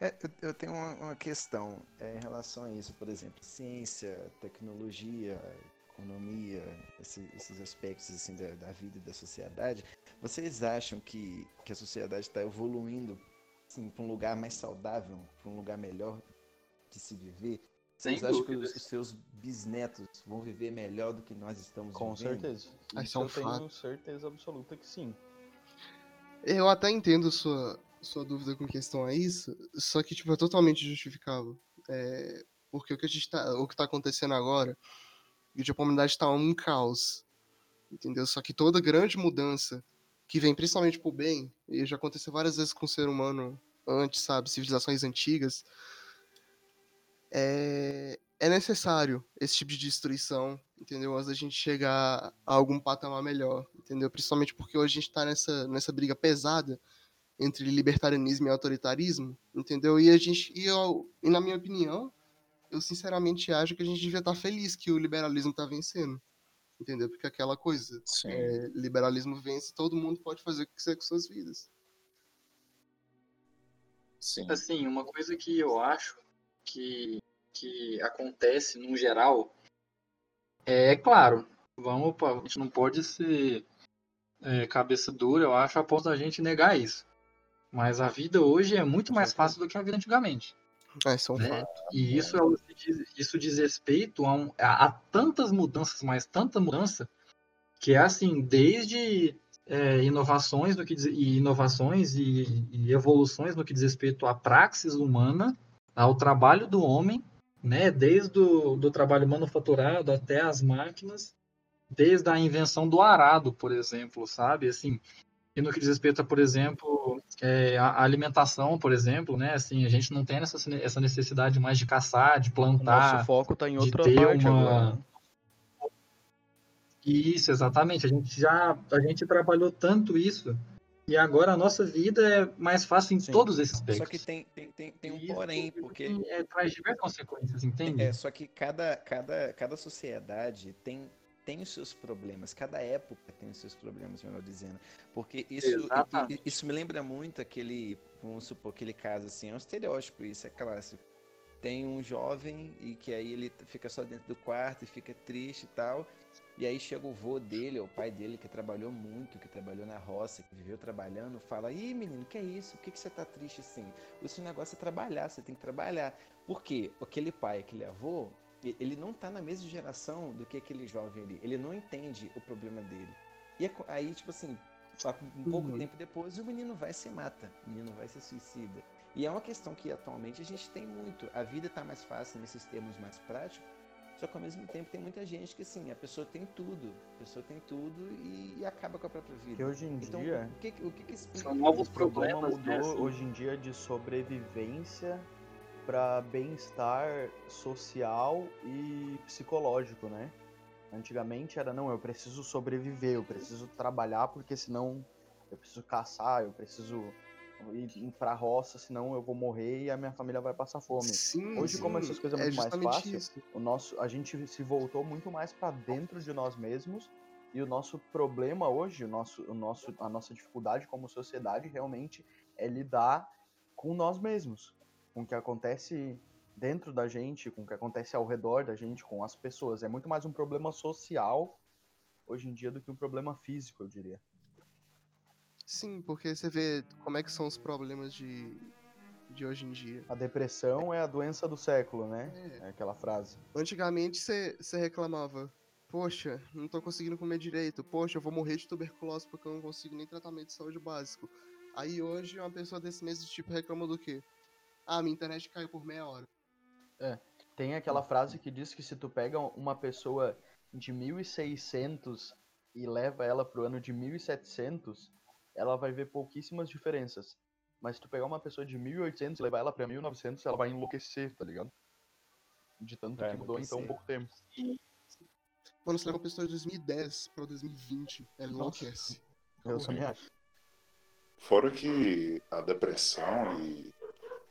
É, eu, tenho uma, uma questão é, em relação a isso, por exemplo, ciência, tecnologia, economia, esse, esses aspectos assim da, da, vida e da sociedade. Vocês acham que, que a sociedade está evoluindo assim, para um lugar mais saudável, para um lugar melhor de se viver? Vocês Sem acham que os, seus bisnetos vão viver melhor do que nós estamos Com vivendo? certeza. Isso é um eu fato. tenho certeza absoluta que sim. Eu até entendo sua, sua dúvida com questão a isso, só que tipo, é totalmente justificável. É, porque o que, a gente tá, o que tá acontecendo agora, a comunidade está um caos. Entendeu? Só que toda grande mudança que vem principalmente pro bem, e já aconteceu várias vezes com o ser humano antes, sabe, civilizações antigas, é, é necessário esse tipo de destruição, entendeu? Antes da gente chegar a algum patamar melhor, entendeu? Principalmente porque hoje a gente tá nessa, nessa briga pesada entre libertarianismo e autoritarismo, entendeu? E a gente, e, eu, e na minha opinião, eu sinceramente acho que a gente devia estar tá feliz que o liberalismo tá vencendo entendeu? Porque aquela coisa, é, liberalismo vence, todo mundo pode fazer o que quiser com suas vidas. Sim. Assim, uma coisa que eu acho que, que acontece no geral é, claro, vamos, a gente não pode ser é, cabeça dura, eu acho, a ponto da gente negar isso. Mas a vida hoje é muito mais fácil do que a vida antigamente. É, isso é um né? fato. E isso, é, isso diz respeito a, um, a, a, tantas mudanças, mas tanta mudança, que é assim, desde é, inovações, no que diz, e inovações e, e, evoluções no que diz respeito à praxis humana, ao trabalho do homem, né? Desde o do trabalho manufaturado até as máquinas, desde a invenção do arado, por exemplo, sabe? Assim, e no que diz respeito a, por exemplo, é, a alimentação, por exemplo, né? Assim, a gente não tem essa, essa necessidade mais de caçar, de plantar. O nosso foco está em outra parte uma... agora. né? Isso, exatamente. A gente já a gente trabalhou tanto isso e agora a nossa vida é mais fácil em Sim. todos esses aspectos. Só que tem, tem, tem, tem um isso, porém, porque É, traz diversas consequências, entende? É, só que cada, cada, cada sociedade tem, tem os seus problemas, cada época tem os seus problemas, melhor dizendo. Porque isso, Exatamente. isso me lembra muito aquele, vamos supor, aquele caso assim, é um estereótipo isso, é clássico. Tem um jovem e que aí ele fica só dentro do quarto e fica triste e tal. E aí chega o vô dele, o pai dele, que trabalhou muito, que trabalhou na roça, que viveu trabalhando, fala, ih menino, que é isso? Por que, que você tá triste assim? O seu negócio é trabalhar, você tem que trabalhar. Por quê? Aquele pai, aquele avô, ele não tá na mesma geração do que aquele jovem ali. Ele não entende o problema dele. E é aí, tipo assim, um pouco Uhum. tempo depois, o menino vai se mata. O menino vai se suicida. E é uma questão que atualmente a gente tem muito. A vida tá mais fácil nesses termos mais práticos. Só que ao mesmo tempo tem muita gente que assim, a pessoa tem tudo. A pessoa tem tudo e, acaba com a própria vida. Que hoje em Então, dia o que, o que, que explica? São novos isso? o problema problemas, né, mudou assim. hoje em dia de sobrevivência para bem-estar social e psicológico, né? Antigamente era não, eu preciso sobreviver, eu preciso trabalhar porque senão eu preciso caçar, eu preciso ir, pra roça, senão eu vou morrer e a minha família vai passar fome. Sim, Hoje, como sim, essas coisas é muito mais fácil, o nosso, a gente se voltou muito mais para dentro de nós mesmos e o nosso problema hoje, o nosso, o nosso, a nossa dificuldade como sociedade realmente é lidar com nós mesmos, com o que acontece dentro da gente, com o que acontece ao redor da gente, com as pessoas. É muito mais um problema social hoje em dia do que um problema físico, eu diria. Sim, porque você vê como é que são os problemas de, de hoje em dia. A depressão é a doença do século, né? É, É aquela frase. Antigamente você reclamava, poxa, não tô conseguindo comer direito, poxa, eu vou morrer de tuberculose porque eu não consigo nem tratamento de saúde básico. Aí hoje uma pessoa desse mesmo tipo reclama do quê? Ah, minha internet caiu por meia hora. Tem aquela frase que diz que se tu pega uma pessoa de 1600 e leva ela pro ano de 1700, ela vai ver pouquíssimas diferenças. Mas se tu pegar uma pessoa de 1800 e levar ela pra 1900, ela vai enlouquecer, tá ligado? De tanto Vai que mudou em tão enlouquecer. pouco tempo. Mano, você leva uma pessoa de 2010 pra 2020, ela enlouquece. Eu também acho. Fora que a depressão e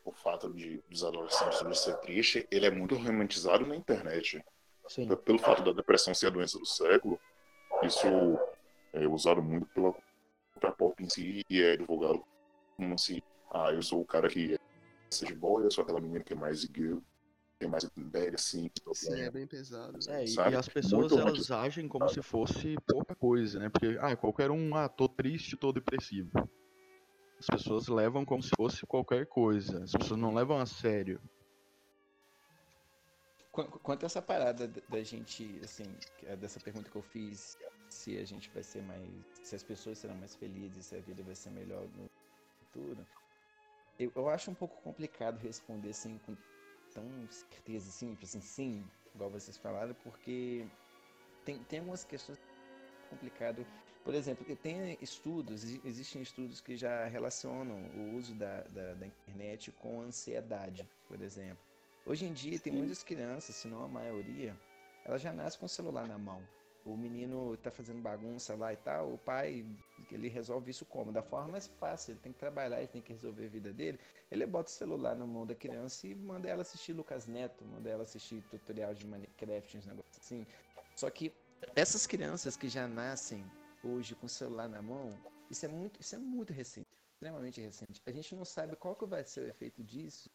o fato de dos adolescentes ser triste, ele é muito romantizado na internet. Sim. Pelo fato da depressão ser a doença do século, isso é usado muito pela cultura pop em si e é divulgado como se, ah, eu sou o cara que é de boy, eu sou aquela menina que é mais gay, que é mais velha, assim, Sim, bem. é bem pesado. É, e, Sabe? e as pessoas Muito elas romantizado. agem como se fosse pouca coisa, né? Porque, ah, qualquer um, ah, tô triste, tô depressivo. As pessoas levam como se fosse qualquer coisa. As pessoas não levam a sério. Qu- Quanto a essa parada da- gente, assim, é dessa pergunta que eu fiz, se a gente vai ser mais. se as pessoas serão mais felizes, se a vida vai ser melhor no futuro, eu, eu acho um pouco complicado responder assim com tão certeza, assim, tipo assim, sim, igual vocês falaram, porque tem, tem algumas questões complicado. Por exemplo, tem estudos, exi- existem estudos que já relacionam o uso da, da, da internet com ansiedade, por exemplo. Hoje em dia tem muitas crianças, se não a maioria, ela já nasce com o celular na mão. O menino tá fazendo bagunça lá e tal, o pai, ele resolve isso como? Da forma mais fácil, ele tem que trabalhar, ele tem que resolver a vida dele. Ele bota o celular na mão da criança e manda ela assistir Lucas Neto, manda ela assistir tutorial de Minecraft, uns negócios assim. Só que essas crianças que já nascem hoje com o celular na mão, isso é muito, isso é muito recente, extremamente recente. A gente não sabe qual que vai ser o efeito disso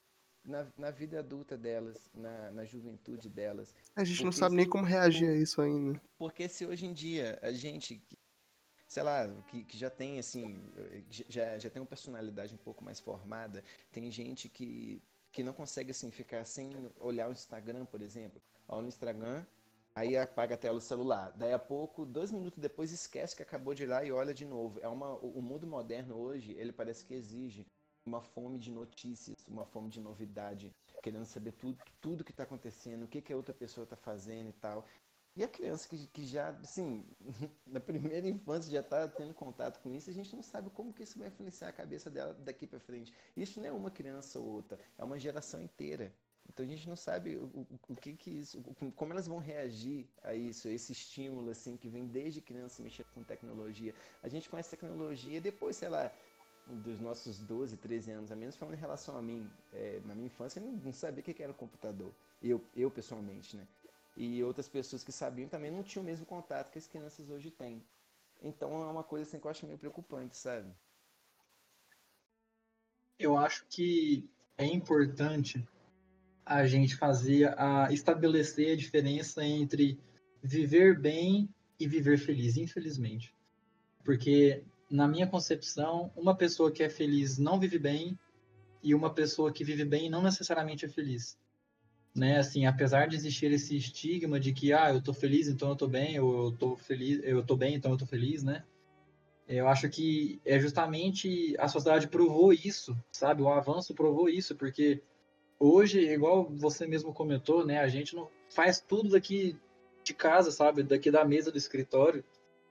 na, na vida adulta delas, na, na juventude delas. A gente não Porque sabe se- nem como reagir a isso ainda. Porque se hoje em dia a gente, sei lá, que, que já tem assim, já, já tem uma personalidade um pouco mais formada, tem gente que, que não consegue assim ficar sem olhar o Instagram, por exemplo. Olha no Instagram, aí apaga a tela do celular. Daí a pouco, dois minutos depois, esquece que acabou de ir lá e olha de novo. É uma, o o mundo moderno hoje, ele parece que exige uma fome de notícias, uma fome de novidade, querendo saber tudo, tudo que está acontecendo, o que, que a outra pessoa está fazendo e tal. E a criança que, que já, assim, na primeira infância já está tendo contato com isso, a gente não sabe como que isso vai influenciar a cabeça dela daqui para frente. Isso não é uma criança ou outra, é uma geração inteira. Então a gente não sabe o, o, que que isso, como elas vão reagir a isso, a esse estímulo assim que vem desde criança mexer com tecnologia. A gente conhece tecnologia depois, sei lá, dos nossos 12, 13 anos, a menos falando em relação a mim. É, na minha infância não, não sabia o que era um computador. Eu, eu pessoalmente, né? E outras pessoas que sabiam também não tinham o mesmo contato que as crianças hoje têm. Então é uma coisa assim que eu acho meio preocupante, sabe? Eu acho que é importante a gente fazer a estabelecer a diferença entre viver bem e viver feliz, infelizmente. Porque na minha concepção, uma pessoa que é feliz não vive bem e uma pessoa que vive bem não necessariamente é feliz. Né? Assim, apesar de existir esse estigma de que ah, eu tô feliz, então eu tô bem, ou eu tô feliz, eu tô bem, então eu tô feliz, né? Eu acho que é justamente a sociedade provou isso, sabe? O avanço provou isso, porque hoje, igual você mesmo comentou, né, a gente não faz tudo daqui de casa, sabe? Daqui da mesa do escritório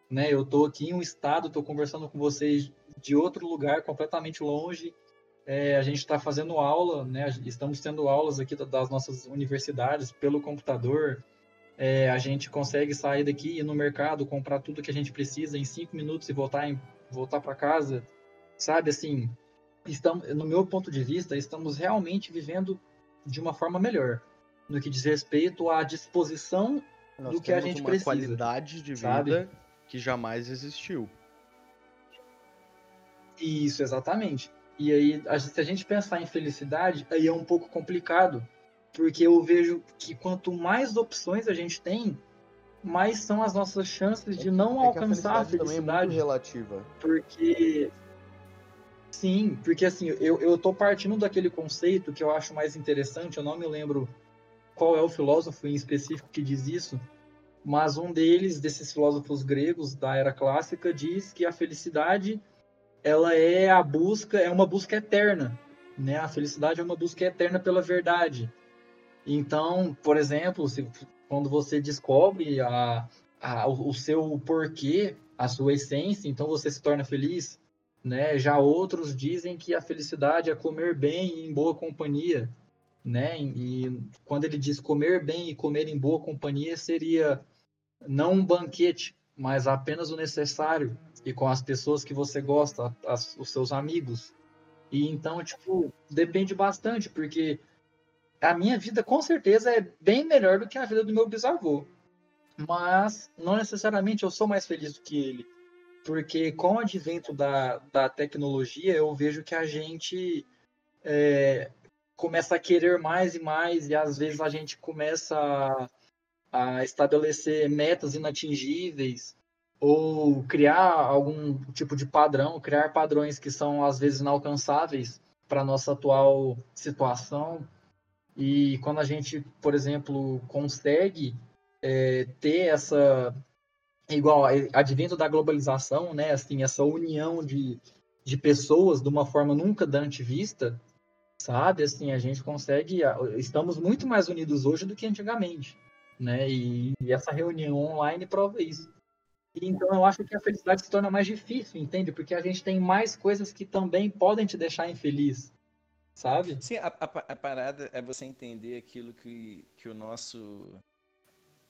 né? Eu estou aqui em um estado, estou conversando com vocês de outro lugar completamente longe. É, a gente está fazendo aula, né? Estamos tendo aulas aqui das nossas universidades pelo computador. É, a gente consegue sair daqui ir no mercado, comprar tudo que a gente precisa em cinco minutos e voltar em, voltar para casa, sabe? Assim, estamos, no meu ponto de vista, estamos realmente vivendo de uma forma melhor no que diz respeito à disposição Nós do que a gente uma precisa. qualidade de vida sabe? Que jamais existiu. Isso, exatamente. E aí, se a gente pensar em felicidade, aí é um pouco complicado, porque eu vejo que quanto mais opções a gente tem, mais são as nossas chances de não é alcançar a felicidade. A felicidade também é muito relativa. Porque sim, porque assim, eu, eu tô partindo daquele conceito que eu acho mais interessante, eu não me lembro qual é o filósofo em específico que diz isso, mas um deles, desses filósofos gregos da era clássica, diz que a felicidade ela é a busca, é uma busca eterna, né? A felicidade é uma busca eterna pela verdade. Então, por exemplo, se, quando você descobre a, a, o seu porquê, a sua essência, então você se torna feliz, né? Já outros dizem que a felicidade é comer bem em boa companhia, né? E quando ele diz comer bem e comer em boa companhia seria não um banquete, mas apenas o necessário e com as pessoas que você gosta, as, os seus amigos. E então, tipo, depende bastante, porque a minha vida com certeza é bem melhor do que a vida do meu bisavô. Mas não necessariamente eu sou mais feliz do que ele. Porque com o advento da, da tecnologia, eu vejo que a gente é, começa a querer mais e mais, e às vezes a gente começa a estabelecer metas inatingíveis ou criar algum tipo de padrão, criar padrões que são às vezes inalcançáveis para nossa atual situação. E quando a gente, por exemplo, consegue é, ter essa igual advento da globalização, né, assim, essa união de, de pessoas de uma forma nunca antes vista, sabe? Assim, a gente consegue, estamos muito mais unidos hoje do que antigamente né? E, e, essa reunião online prova isso. Então eu acho que a felicidade se torna mais difícil, entende? Porque a gente tem mais coisas que também podem te deixar infeliz, sabe? Sim, a, a, a parada é você entender aquilo que, que o nosso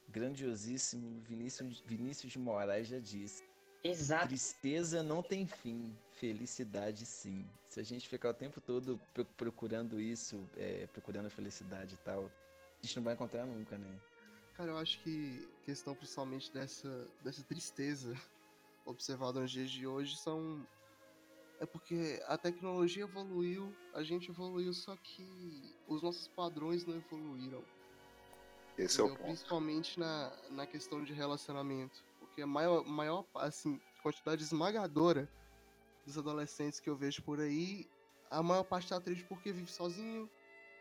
grandiosíssimo Vinícius, Vinícius de Moraes já disse. Exato. Tristeza não tem fim, felicidade sim. Se a gente ficar o tempo todo procurando isso, é, procurando a felicidade e tal, a gente não vai encontrar nunca, né? Cara, eu acho que questão principalmente dessa, dessa tristeza observada nos dias de hoje são. É porque a tecnologia evoluiu, a gente evoluiu, só que os nossos padrões não evoluíram. Esse entendeu? é o ponto. Principalmente na, na questão de relacionamento. Porque a maior, maior assim, quantidade esmagadora dos adolescentes que eu vejo por aí, a maior parte tá triste porque vive sozinho,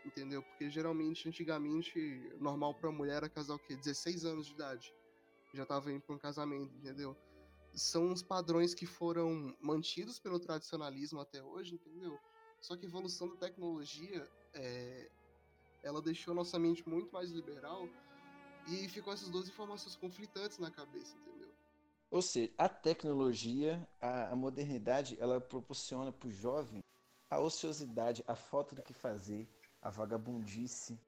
entendeu? Porque geralmente, antigamente, normal pra mulher era casar o quê? 16 anos de idade. Já tava indo pra um casamento, entendeu? São os padrões que foram mantidos pelo tradicionalismo até hoje, entendeu? Só que a evolução da tecnologia, é, ela deixou nossa mente muito mais liberal e ficou essas duas informações conflitantes na cabeça, entendeu? Ou seja, a tecnologia, a, a modernidade, ela proporciona para o jovem a ociosidade, a falta do que fazer, a vagabundice?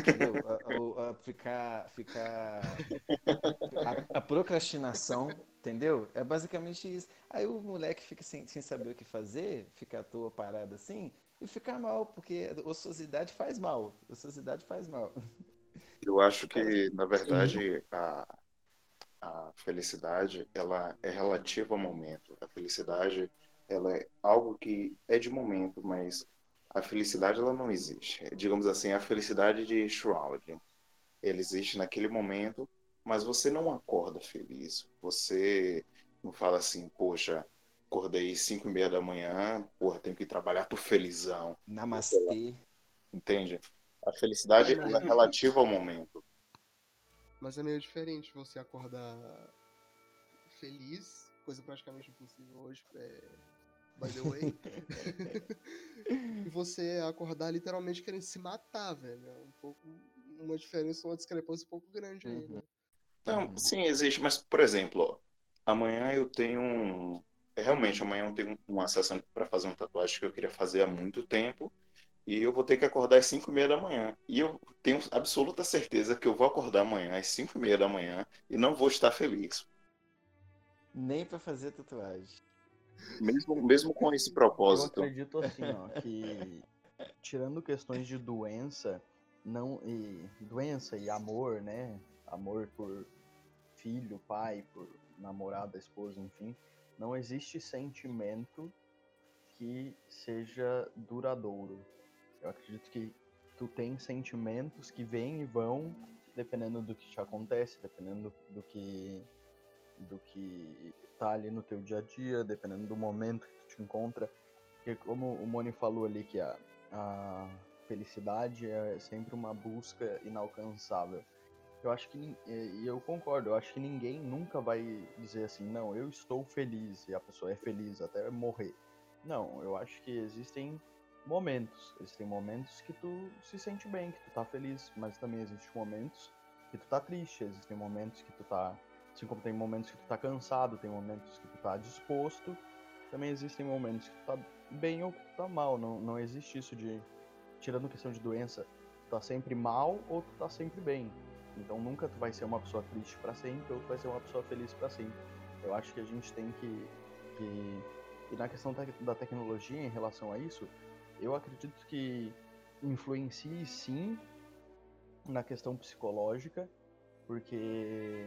A, a, a ficar, ficar a, a, procrastinação, entendeu? É basicamente isso. Aí o moleque fica sem, sem saber o que fazer, fica à toa parado assim, e fica mal, porque ociosidade faz mal. Ociosidade faz mal. Eu acho que, na verdade, a, a felicidade ela é relativa ao momento. A felicidade ela é algo que é de momento, mas a felicidade ela não existe. Digamos assim, a felicidade de Shroud, ela existe naquele momento, mas você não acorda feliz. Você não fala assim, poxa, acordei cinco e meia da manhã, porra, tenho que trabalhar, tô felizão. Namastê. Entende? A felicidade é relativa ao momento. Mas é meio diferente você acordar feliz, coisa praticamente impossível hoje, é... by the way. e você acordar literalmente querendo se matar, velho. É um pouco uma diferença, uma discrepância um pouco grande aí, né? Não, sim, existe, mas por exemplo, ó, amanhã eu tenho um realmente amanhã eu tenho uma sessão para fazer uma tatuagem que eu queria fazer há muito tempo e eu vou ter que acordar às 5 e meia da manhã. E eu tenho absoluta certeza que eu vou acordar amanhã às 5 e meia da manhã e não vou estar feliz. Nem para fazer tatuagem. Mesmo, mesmo com esse propósito. Eu acredito assim, ó, que tirando questões de doença, não e doença e amor, né? Amor por filho, pai, por namorada, esposa, enfim, não existe sentimento que seja duradouro. Eu acredito que tu tem sentimentos que vêm e vão dependendo do que te acontece, dependendo do que do que tá ali no teu dia a dia, dependendo do momento que tu te encontra. Porque como o Moni falou ali que a, a felicidade é sempre uma busca inalcançável. Eu acho que, e eu concordo, eu acho que ninguém nunca vai dizer assim, não, eu estou feliz, e a pessoa é feliz até morrer. Não, eu acho que existem momentos. Existem momentos que tu se sente bem, que tu tá feliz, mas também existem momentos que tu tá triste, existem momentos que tu tá. Assim como tem momentos que tu tá cansado, tem momentos que tu tá disposto, também existem momentos que tu tá bem ou que tu tá mal. Não, não existe isso de. Tirando questão de doença, tu tá sempre mal ou tu tá sempre bem. Então nunca tu vai ser uma pessoa triste para sempre ou tu vai ser uma pessoa feliz para sempre. Eu acho que a gente tem que, que. E na questão da tecnologia em relação a isso, eu acredito que influencie sim na questão psicológica, porque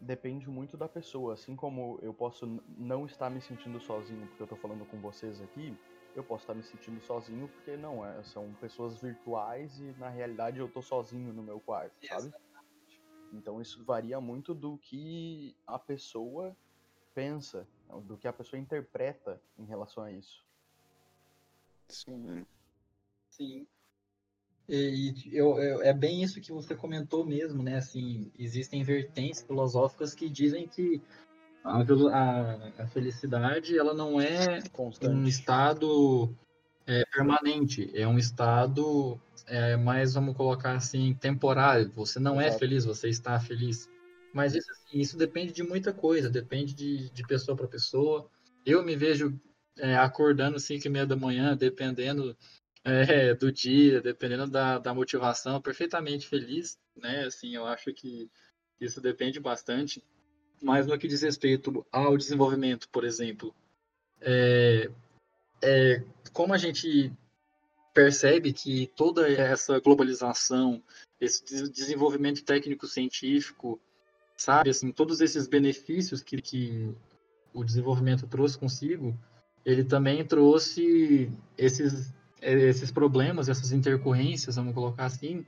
depende muito da pessoa. Assim como eu posso não estar me sentindo sozinho porque eu estou falando com vocês aqui, eu posso estar me sentindo sozinho porque não, é, são pessoas virtuais e na realidade eu estou sozinho no meu quarto, sabe? Então isso varia muito do que a pessoa pensa, do que a pessoa interpreta em relação a isso. Sim. Sim. E, eu, eu, é bem isso que você comentou mesmo, né? Assim, existem vertentes filosóficas que dizem que a, a, a felicidade ela não é Constante. um estado é, permanente, é um estado é, mais, vamos colocar assim, temporário. Você não é Exato. é feliz, você está feliz. Mas isso, assim, isso depende de muita coisa, depende de, de pessoa para pessoa. Eu me vejo é, acordando 5 e meia da manhã, dependendo é, do dia, dependendo da, da motivação, perfeitamente feliz, né? Assim, eu acho que isso depende bastante. Mas no que diz respeito ao desenvolvimento, por exemplo, é, é, como a gente percebe que toda essa globalização, esse desenvolvimento técnico-científico, sabe, assim, todos esses benefícios que, que o desenvolvimento trouxe consigo, ele também trouxe esses, esses problemas, essas intercorrências, vamos colocar assim.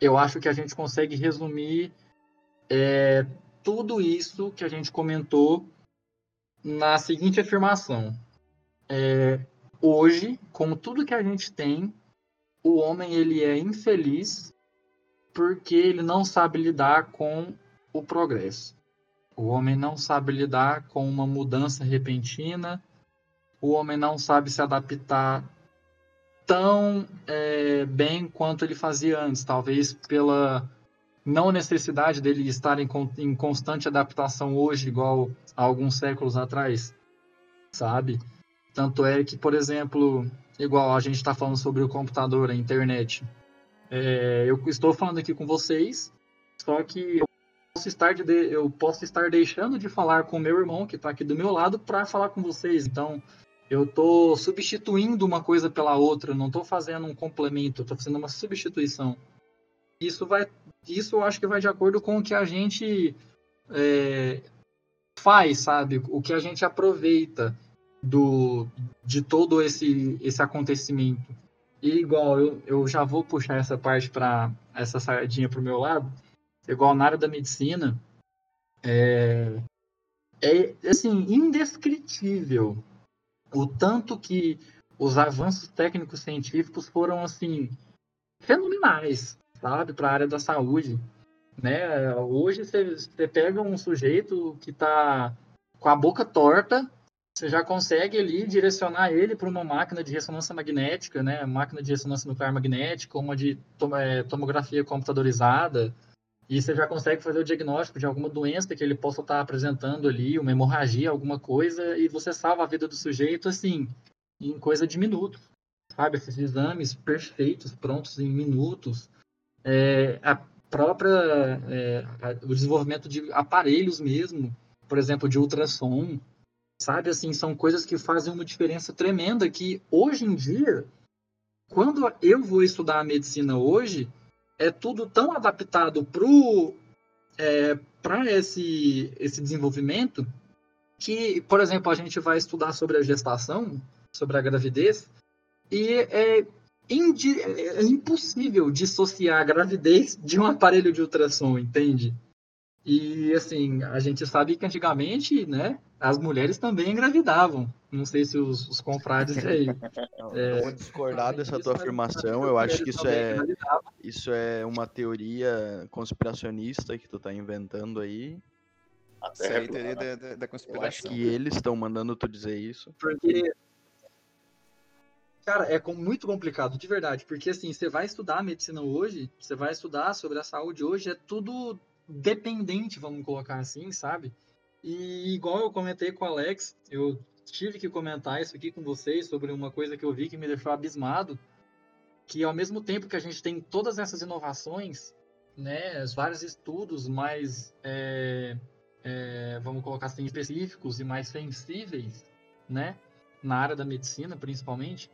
Eu acho que a gente consegue resumir é, tudo isso que a gente comentou na seguinte afirmação. É, hoje, com tudo que a gente tem, o homem ele é infeliz porque ele não sabe lidar com o progresso. O homem não sabe lidar com uma mudança repentina o homem não sabe se adaptar tão é, bem quanto ele fazia antes, talvez pela não necessidade dele estar em, em constante adaptação hoje, igual há alguns séculos atrás, sabe? Tanto é que, por exemplo, igual a gente está falando sobre o computador, a internet, é, eu estou falando aqui com vocês, só que eu posso estar, de, eu posso estar deixando de falar com meu irmão, que está aqui do meu lado, para falar com vocês. Então, eu estou substituindo uma coisa pela outra, não estou fazendo um complemento, estou fazendo uma substituição. Isso vai, isso eu acho que vai de acordo com o que a gente é, faz, sabe? O que a gente aproveita do, de todo esse, esse acontecimento. E igual, eu, eu já vou puxar essa parte para essa sardinha o meu lado, igual na área da medicina, é, é assim, indescritível o tanto que os avanços técnicos científicos foram assim fenomenais, sabe, para a área da saúde, né? Hoje você pega um sujeito que está com a boca torta você já consegue ali direcionar ele para uma máquina de ressonância magnética, né? Máquina de ressonância nuclear magnética, uma de é, tomografia computadorizada, e você já consegue fazer o diagnóstico de alguma doença que ele possa estar apresentando ali, uma hemorragia, alguma coisa, e você salva a vida do sujeito assim, em coisa de minutos, sabe? Esses exames perfeitos, prontos em minutos. É, a própria é, o desenvolvimento de aparelhos mesmo, por exemplo, de ultrassom, Sabe, assim, são coisas que fazem uma diferença tremenda que hoje em dia, quando eu vou estudar a medicina hoje, é tudo tão adaptado para é, esse, esse desenvolvimento que, por exemplo, a gente vai estudar sobre a gestação, sobre a gravidez, e é, é impossível dissociar a gravidez de um aparelho de ultrassom, entende? E assim, a gente sabe que antigamente, né, as mulheres também engravidavam. Não sei se os, os confrades aí. Não, é, vou discordar dessa tua afirmação. Eu acho que isso é, isso é uma teoria conspiracionista que tu tá inventando aí. Até a teoria da, da, da conspiração. Eu acho que eles estão mandando tu dizer isso. Porque Cara, é muito complicado, de verdade, porque assim, você vai estudar medicina hoje, você vai estudar sobre a saúde hoje, é tudo dependente, vamos colocar assim, sabe? E igual eu comentei com o Alex, eu tive que comentar isso aqui com vocês sobre uma coisa que eu vi que me deixou abismado, que ao mesmo tempo que a gente tem todas essas inovações, né, vários estudos mais, é, é, vamos colocar assim, específicos e mais sensíveis, né, na área da medicina principalmente,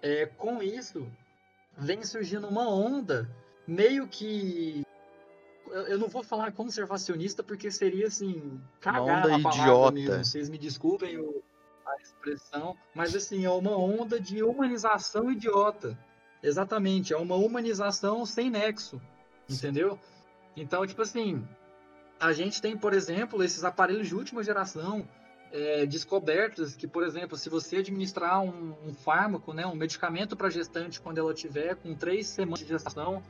é, com isso vem surgindo uma onda meio que eu não vou falar conservacionista porque seria assim, cagar uma onda idiota. Mesmo. Vocês me desculpem o, a expressão, mas assim, é uma onda de humanização idiota. Exatamente, é uma humanização sem nexo, entendeu? Então, tipo assim, a gente tem, por exemplo, esses aparelhos de última geração é, descobertos que, por exemplo, se você administrar um, um fármaco, né, um medicamento para gestante quando ela tiver com três semanas de gestação,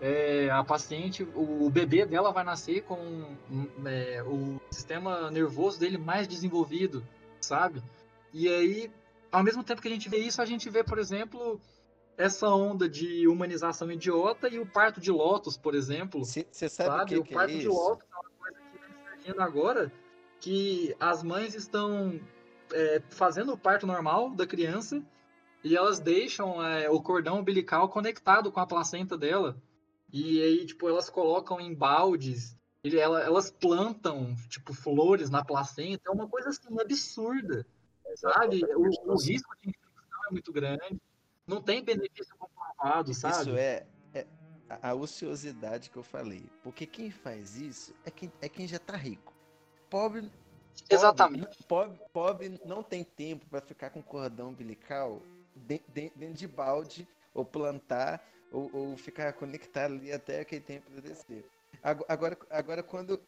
é, a paciente, o bebê dela vai nascer com é, o sistema nervoso dele mais desenvolvido, sabe? E aí, ao mesmo tempo que a gente vê isso, a gente vê, por exemplo, essa onda de humanização idiota e o parto de Lotus, por exemplo. Você sabe, sabe? O, que o parto é de Lotus é uma coisa que está surgindo agora, que as mães estão é, fazendo o parto normal da criança e elas deixam é, o cordão umbilical conectado com a placenta dela. E aí, tipo, elas colocam em baldes, elas plantam, tipo, flores na placenta. É uma coisa, assim, absurda, sabe? O, o risco de infecção é muito grande. Não tem benefício comprovado, sabe? Isso é, é a ociosidade que eu falei. Porque quem faz isso é quem, é quem já tá rico. Pobre... pobre Exatamente. Pobre, pobre não tem tempo para ficar com cordão umbilical dentro de balde ou plantar ou, ou ficar conectado ali até aquele tempo de descer. Agora, agora quando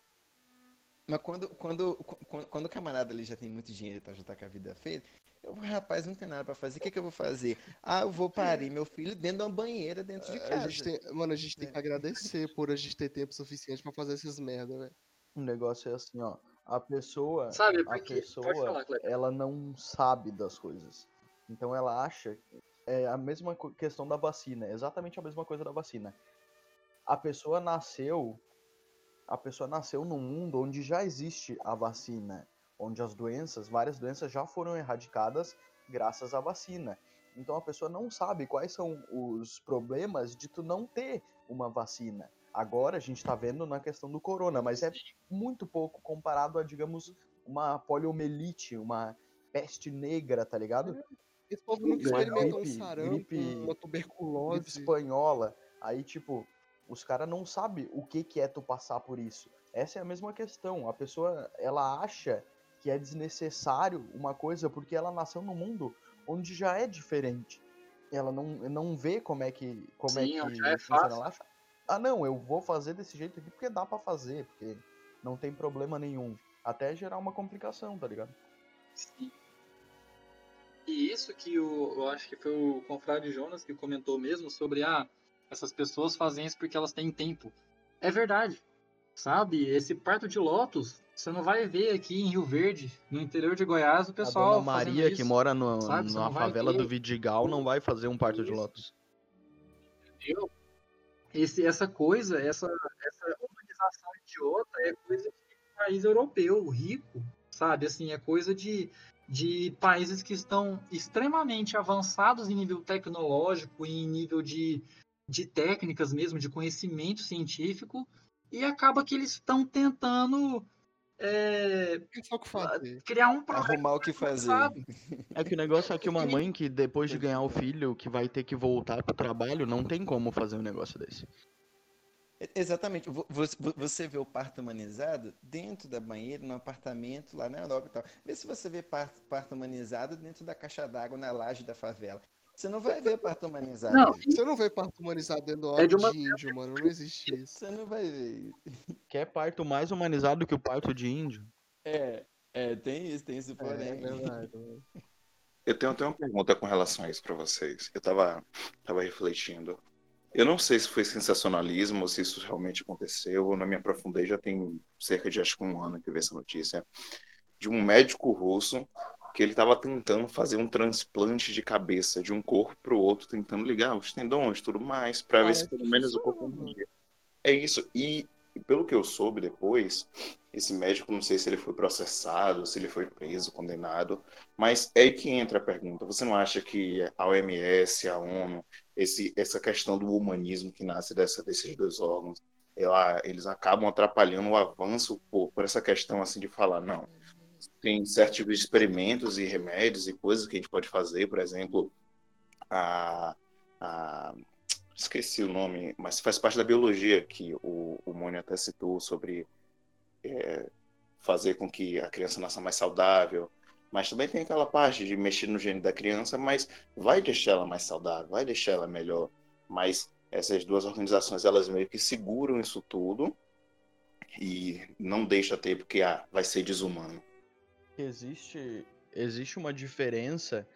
mas quando, quando, quando, quando, o camarada ali já tem muito dinheiro e tá, já tá com a vida feita, eu, rapaz, não tem nada pra fazer. O que, que eu vou fazer? Ah, eu vou parir meu filho dentro de uma banheira dentro de casa. A gente tem, mano, a gente tem que agradecer por a gente ter tempo suficiente pra fazer essas merda, velho. O negócio é assim, ó. A pessoa. Sabe, a pessoa, falar, ela não sabe das coisas. Então ela acha é a mesma questão da vacina, exatamente a mesma coisa da vacina. A pessoa nasceu, a pessoa nasceu num mundo onde já existe a vacina, onde as doenças, várias doenças já foram erradicadas graças à vacina. Então a pessoa não sabe quais são os problemas de tu não ter uma vacina. Agora a gente tá vendo na questão do corona, mas é muito pouco comparado a, digamos, uma poliomielite, uma peste negra, tá ligado? Esse povo nunca Uma experimentou um gripe- sarampo, gripe- uma gripe tuberculose. espanhola. Aí, tipo, os caras não sabem o que, que é tu passar por isso. Essa é a mesma questão. A pessoa, ela acha que é desnecessário uma coisa porque ela nasceu num mundo onde já é diferente. Ela não, não vê como é que, como Sim, é que já é fácil. Ela acha, ah, não, eu vou fazer desse jeito aqui porque dá pra fazer, porque não tem problema nenhum. Até gerar uma complicação, tá ligado? Sim. E isso que o, eu acho que foi o confrade Jonas que comentou mesmo sobre ah, essas pessoas fazem isso porque elas têm tempo. É verdade. Sabe? Esse parto de lotos, você não vai ver aqui em Rio Verde, no interior de Goiás, o A pessoal dona fazendo Maria, que isso, mora no, sabe? Na favela do Vidigal, não vai fazer um parto de Isso. lotos. entendeu? Esse, essa coisa, essa, essa humanização idiota é coisa de país europeu, rico, sabe? Assim, é coisa de, de países que estão extremamente avançados em nível tecnológico, em nível de, de técnicas mesmo, de conhecimento científico, e acaba que eles estão tentando é, fazer. criar um problema, Arrumar o que fazer. É que o negócio é que uma mãe que depois de ganhar o filho, que vai ter que voltar pro trabalho, não tem como fazer um negócio desse. Exatamente. Vo- vo- vo- Você vê o parto humanizado dentro da banheira, no apartamento lá na Europa e tal. Vê se você vê parto, parto humanizado dentro da caixa d'água na laje da favela. Você não vai ver parto humanizado. Não, Você não vê parto humanizado dentro do É de uma- de índio, mano. Não existe isso. Você não vai ver. Quer parto mais humanizado que o parto de índio? É, é, tem isso, tem esse É, porém. verdade. mano. Eu tenho até uma pergunta com relação a isso pra vocês. Eu tava, tava refletindo. Eu não sei se foi sensacionalismo ou se isso realmente aconteceu. Eu não me aprofundei, já tem cerca de acho que um ano que eu vi essa notícia. De um médico russo que ele estava tentando fazer um transplante de cabeça de um corpo para o outro, tentando ligar os tendões e tudo mais, para ver se pelo menos o corpo morria. É isso. E pelo que eu soube depois, esse médico, não sei se ele foi processado, se ele foi preso, condenado, mas é aí que entra a pergunta. Você não acha que a OMS, a ONU, esse, essa questão do humanismo que nasce dessa, desses dois órgãos, ela, eles acabam atrapalhando o avanço por, por essa questão assim de falar, não, tem certos tipos de experimentos e remédios e coisas que a gente pode fazer, por exemplo, a, a esqueci o nome, mas faz parte da biologia que o, o Mônio até citou sobre é, fazer com que a criança nasça mais saudável, mas também tem aquela parte de mexer no gene da criança, mas vai deixar ela mais saudável, vai deixar ela melhor. Mas essas duas organizações, elas meio que seguram isso tudo e não deixa ter porque ah, vai ser desumano. Existe, existe uma diferença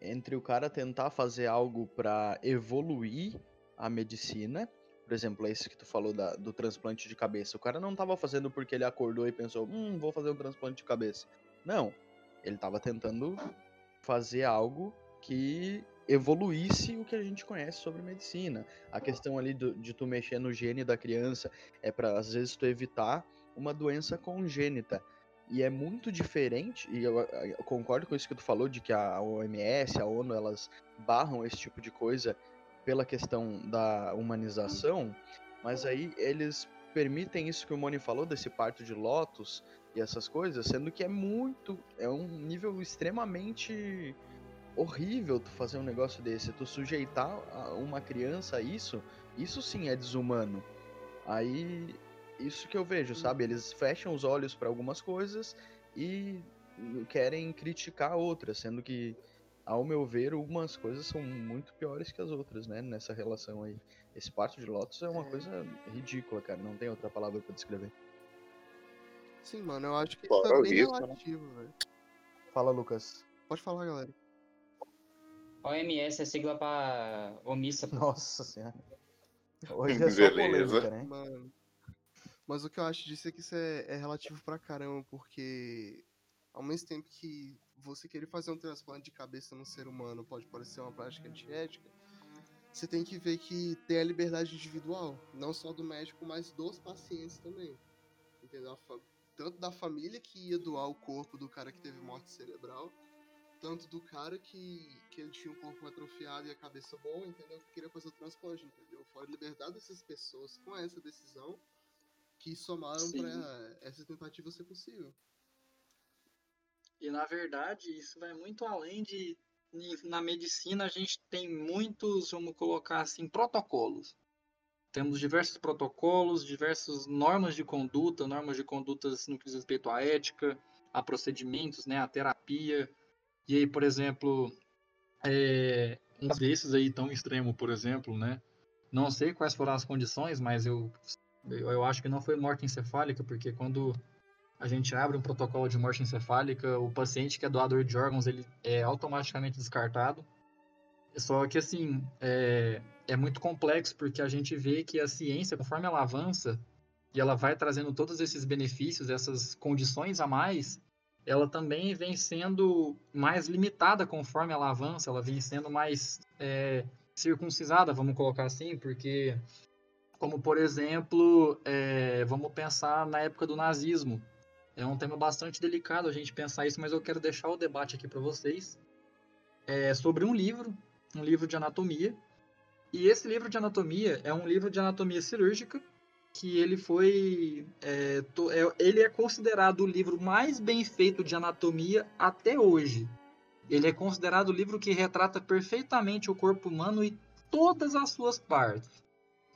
entre o cara tentar fazer algo para evoluir a medicina. Por exemplo, esse que tu falou da- do transplante de cabeça. O cara não tava fazendo porque ele acordou e pensou, hum, vou fazer um transplante de cabeça. Não. Ele tava tentando fazer algo que evoluísse o que a gente conhece sobre medicina. A questão ali do- de tu mexer no gene da criança é para às vezes tu evitar uma doença congênita. E é muito diferente, e eu, eu concordo com isso que tu falou, de que a OMS, a ONU, elas barram esse tipo de coisa pela questão da humanização, mas aí eles permitem isso que o Moni falou, desse parto de lotus e essas coisas, sendo que é muito, é um nível extremamente horrível tu fazer um negócio desse, tu sujeitar a- uma criança a isso, isso sim é desumano. Aí isso que eu vejo, sabe? Eles fecham os olhos para algumas coisas e querem criticar outras, sendo que, ao meu ver, umas coisas são muito piores que as outras, né? Nessa relação aí. Esse parto de Lotus é uma É. coisa ridícula, cara. Não tem outra palavra para descrever. Sim, mano, eu acho que Fora isso é bem isso, né? relativo, velho. Fala, Lucas. Pode falar, galera. OMS é sigla pra omissa. Nossa senhora. Hoje é só Beleza. polêmica, né? Mano. Mas o que eu acho disso é que isso é, é relativo pra caramba, porque ao mesmo tempo que você querer fazer um transplante de cabeça num ser humano pode parecer uma prática antiética, você tem que ver que tem a liberdade individual, não só do médico, mas dos pacientes também. Entendeu? Tanto da família que ia doar o corpo do cara que teve morte cerebral, tanto do cara que, que ele tinha o corpo atrofiado e a cabeça boa, entendeu? Que queria fazer o transplante, entendeu? Fora a liberdade dessas pessoas com essa decisão que somaram para essa tentativa ser possível. E na verdade, isso vai muito além de. Na medicina, a gente tem muitos, vamos colocar assim, protocolos. Temos diversos protocolos, diversas normas de conduta, normas de condutas no que diz respeito à ética, a procedimentos, né, a terapia. E aí, por exemplo, é, um desses aí tão extremo, por exemplo, né? Não sei quais foram as condições, mas eu, eu acho que não foi morte encefálica, porque quando a gente abre um protocolo de morte encefálica, o paciente que é doador de órgãos, ele é automaticamente descartado. Só que, assim, é, é muito complexo, porque a gente vê que a ciência, conforme ela avança, e ela vai trazendo todos esses benefícios, essas condições a mais, ela também vem sendo mais limitada conforme ela avança, ela vem sendo mais é, circuncisada, vamos colocar assim, porque, como por exemplo, é, vamos pensar na época do nazismo, é um tema bastante delicado a gente pensar isso, mas eu quero deixar o debate aqui para vocês. É sobre um livro, um livro de anatomia. E esse livro de anatomia é um livro de anatomia cirúrgica que ele foi é, to, é, ele é considerado o livro mais bem feito de anatomia até hoje. Ele é considerado o livro que retrata perfeitamente o corpo humano e todas as suas partes,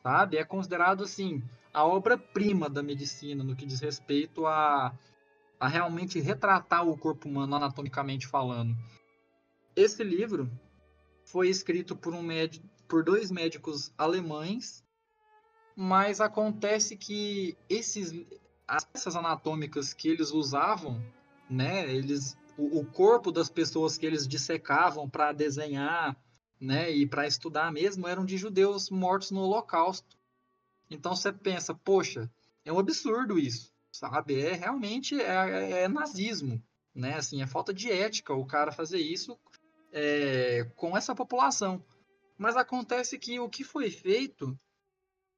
sabe? É considerado assim a obra-prima da medicina no que diz respeito a, a realmente retratar o corpo humano anatomicamente falando. Esse livro foi escrito por um médico, por dois médicos alemães, mas acontece que esses as peças anatômicas que eles usavam, né, eles o, o corpo das pessoas que eles dissecavam para desenhar, né, e para estudar mesmo eram de judeus mortos no Holocausto. Então você pensa, poxa, é um absurdo isso, sabe? É realmente é, é nazismo, né? Assim, é falta de ética o cara fazer isso é, com essa população. Mas acontece que o que foi feito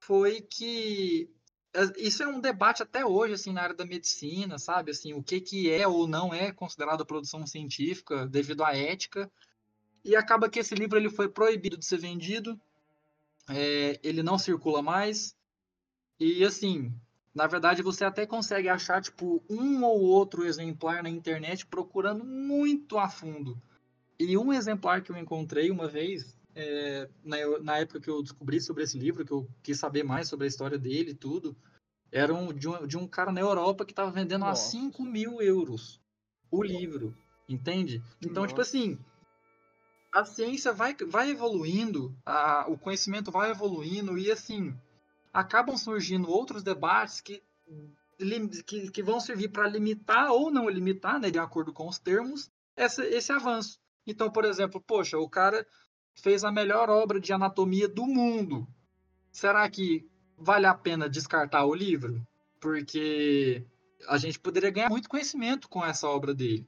foi que é, isso é um debate até hoje assim na área da medicina, sabe? Assim, o que que é ou não é considerado produção científica devido à ética. E acaba que esse livro ele foi proibido de ser vendido. É, ele não circula mais. E assim, na verdade você até consegue achar tipo um ou outro exemplar na internet procurando muito a fundo. E um exemplar que eu encontrei uma vez, é, na, na, época que eu descobri sobre esse livro, que eu quis saber mais sobre a história dele e tudo, era um, de, um, de um cara na Europa que estava vendendo Nossa. a 5 mil euros o livro, entende? Então, tipo Nossa. tipo assim, a ciência vai, vai evoluindo, a, o conhecimento vai evoluindo e assim, acabam surgindo outros debates que, que, que vão servir para limitar ou não limitar, né, de acordo com os termos, essa, esse avanço. Então, por exemplo, poxa, o cara fez a melhor obra de anatomia do mundo. Será que vale a pena descartar o livro? Porque a gente poderia ganhar muito conhecimento com essa obra dele.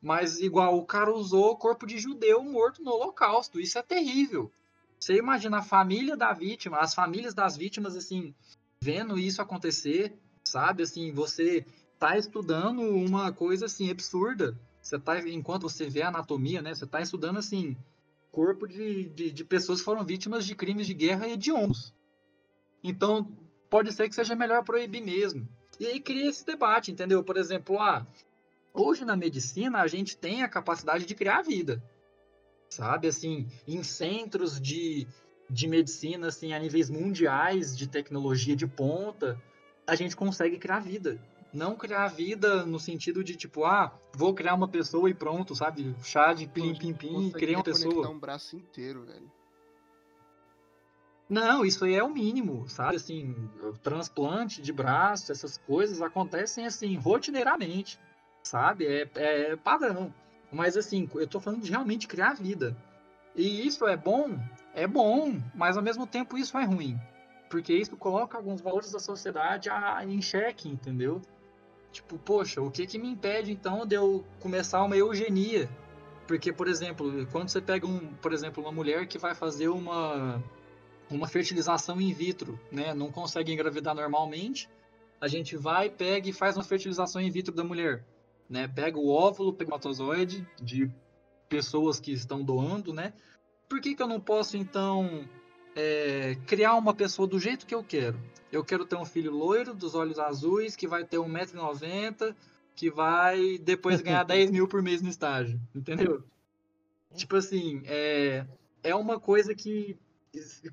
Mas, igual, o cara usou o corpo de judeu morto no Holocausto. Isso é terrível. Você imagina a família da vítima, as famílias das vítimas, assim, vendo isso acontecer, sabe? Assim, você tá estudando uma coisa, assim, absurda. Você tá, enquanto você vê a anatomia, né? Você tá estudando, assim, corpo de, de, de pessoas que foram vítimas de crimes de guerra e hediondos. Então, pode ser que seja melhor proibir mesmo. E aí cria esse debate, entendeu? Por exemplo, ah, hoje na medicina a gente tem a capacidade de criar vida sabe? Assim, em centros de, de medicina, assim, a níveis mundiais de tecnologia de ponta, a gente consegue criar vida. Não criar vida no sentido de, tipo, ah, vou criar uma pessoa e pronto, sabe? Chá de pim, pim, pim, criar uma pessoa. um braço inteiro, velho. Não, isso aí é o mínimo, sabe? Assim, transplante de braço, essas coisas acontecem, assim, rotineiramente, sabe? É, é padrão. Mas assim, eu tô falando de realmente criar vida. E isso é bom? É bom, mas ao mesmo tempo isso é ruim. Porque isso coloca alguns valores da sociedade em xeque, entendeu? Tipo, poxa, o que que me impede então de eu começar uma eugenia? Porque, por exemplo, quando você pega um, por exemplo, uma mulher que vai fazer uma uma fertilização in vitro, né, não consegue engravidar normalmente, a gente vai, pega e faz uma fertilização in vitro da mulher, né? Pega o óvulo, espermatozoide de pessoas que estão doando, né? Por que, que eu não posso então é, criar uma pessoa do jeito que eu quero? Eu quero ter um filho loiro, dos olhos azuis, que vai ter 1,90m, que vai depois ganhar 10 mil por mês no estágio, entendeu? Tipo assim, é, é uma coisa que,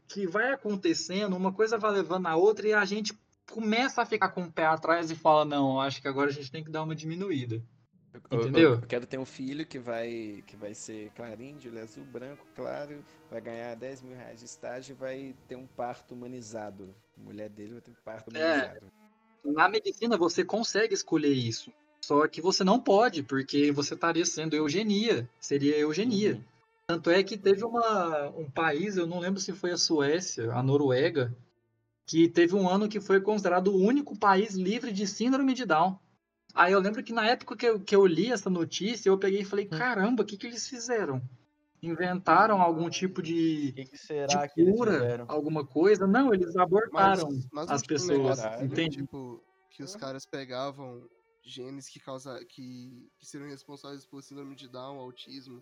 que vai acontecendo, uma coisa vai levando a outra e a gente começa a ficar com o pé atrás e fala, não, acho que agora a gente tem que dar uma diminuída. Entendeu? Eu, eu, quero ter um filho que vai, que vai ser clarinho, de olho azul, branco, claro, vai ganhar 10 mil reais de estágio e vai ter um parto humanizado. A mulher dele vai ter um parto é. humanizado. É, na medicina você consegue escolher isso. Só que você não pode, porque você estaria sendo eugenia. Seria eugenia. Uhum. Tanto é que teve uma, um país, eu não lembro se foi a Suécia, a Noruega, que teve um ano que foi considerado o único país livre de síndrome de Down. Aí eu lembro que na época que eu, que eu li essa notícia, eu peguei e falei, hum. caramba, o que, que eles fizeram? Inventaram algum tipo de, que que será de cura, alguma coisa? Não, eles abortaram mas, mas as pessoas, entende? Tipo, que os caras pegavam genes que, causa, que, que seriam responsáveis por síndrome de Down, autismo,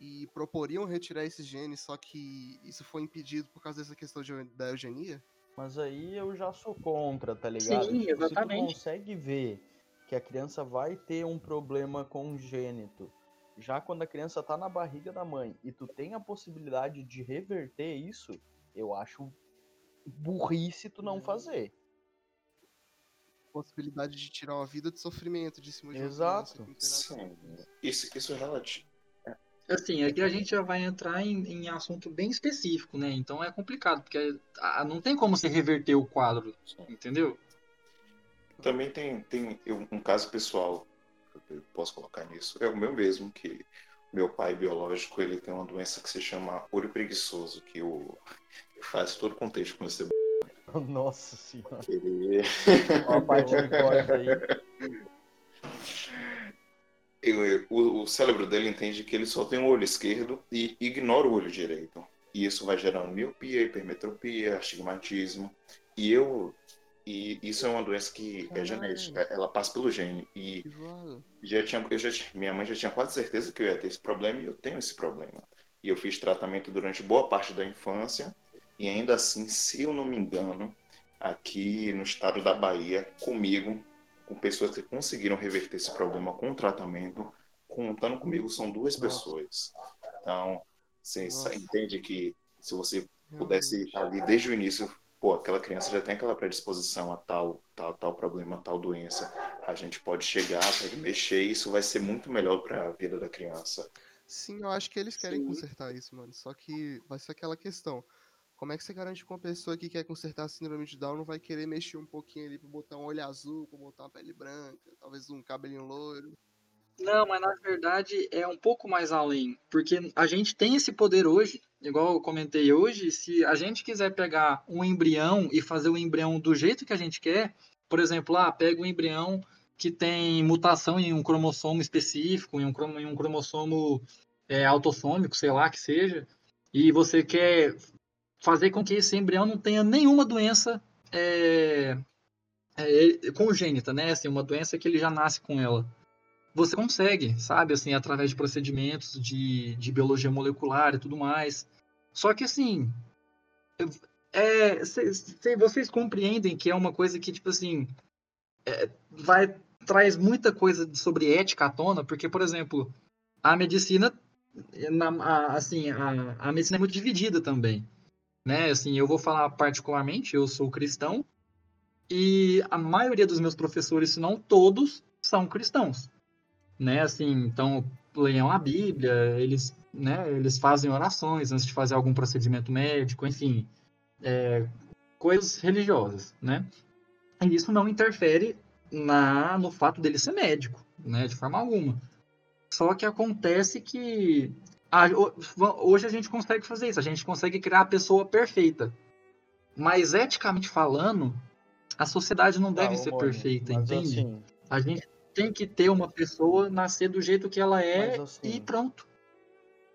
e proporiam retirar esses genes, só que isso foi impedido por causa dessa questão de, da eugenia? Mas aí eu já sou contra, tá ligado? Sim, exatamente. Se tu consegue ver que a criança vai ter um problema congênito, já quando a criança tá na barriga da mãe e tu tem a possibilidade de reverter isso, eu acho burrice tu não fazer. Possibilidade de tirar uma vida de sofrimento de cima de Exato. Sim. Isso, isso é relativo. Assim, aqui a gente já vai entrar em, em assunto bem específico, né? Então é complicado, porque a, não tem como se reverter o quadro, entendeu? Também tem, tem um caso pessoal, eu posso colocar nisso, é o meu mesmo, que meu pai biológico, ele tem uma doença que se chama olho preguiçoso, que o, faz todo o contexto com esse Nossa senhora. Ele... Uma parte de aí. o, o cérebro dele entende que ele só tem um olho esquerdo e ignora o olho direito. E isso vai gerando miopia, hipermetropia, astigmatismo. E eu e isso é uma doença que é genética, ela passa pelo gene. E já tinha, eu já, minha mãe já tinha quase certeza que eu ia ter esse problema e eu tenho esse problema. E eu fiz tratamento durante boa parte da infância. E ainda assim, se eu não me engano, aqui no estado da Bahia, comigo, com pessoas que conseguiram reverter esse problema com tratamento, contando comigo, são duas Nossa. pessoas. Então, você Nossa. entende que se você pudesse ali desde o início, pô, aquela criança já tem aquela predisposição a tal, tal, tal problema, tal doença, a gente pode chegar, pode mexer, e isso vai ser muito melhor para a vida da criança. Sim, eu acho que eles querem Sim. consertar isso, mano. Só que vai ser aquela questão. Como é que você garante que uma pessoa que quer consertar a síndrome de Down não vai querer mexer um pouquinho ali pra botar um olho azul, pra botar uma pele branca, talvez um cabelinho loiro? Não, mas na verdade é um pouco mais além, porque a gente tem esse poder hoje, igual eu comentei hoje, se a gente quiser pegar um embrião e fazer o embrião do jeito que a gente quer, por exemplo, ah, pega um embrião que tem mutação em um cromossomo específico, em um, crom em um cromossomo é, autossômico, sei lá que seja, e você quer fazer com que esse embrião não tenha nenhuma doença é, é, congênita, né? Assim, uma doença que ele já nasce com ela. Você consegue, sabe? Assim, através de procedimentos de, de biologia molecular e tudo mais. Só que, assim, é, cê, cê, vocês compreendem que é uma coisa que, tipo assim, é, vai traz muita coisa sobre ética à tona, porque, por exemplo, a medicina, na, a, assim, a, a medicina é muito dividida também né? Assim, eu vou falar particularmente, eu sou cristão e a maioria dos meus professores, se não todos, são cristãos, né? Assim, então leiam a Bíblia, eles, né? Eles fazem orações antes de fazer algum procedimento médico, enfim, é, coisas religiosas, né? E isso não interfere na no fato dele ser médico, né? De forma alguma. Só que acontece que hoje a gente consegue fazer isso, a gente consegue criar a pessoa perfeita. Mas eticamente falando, a sociedade não deve ser perfeita, entende? Assim, A gente tem que ter uma pessoa nascer do jeito que ela é Mas, assim, e pronto.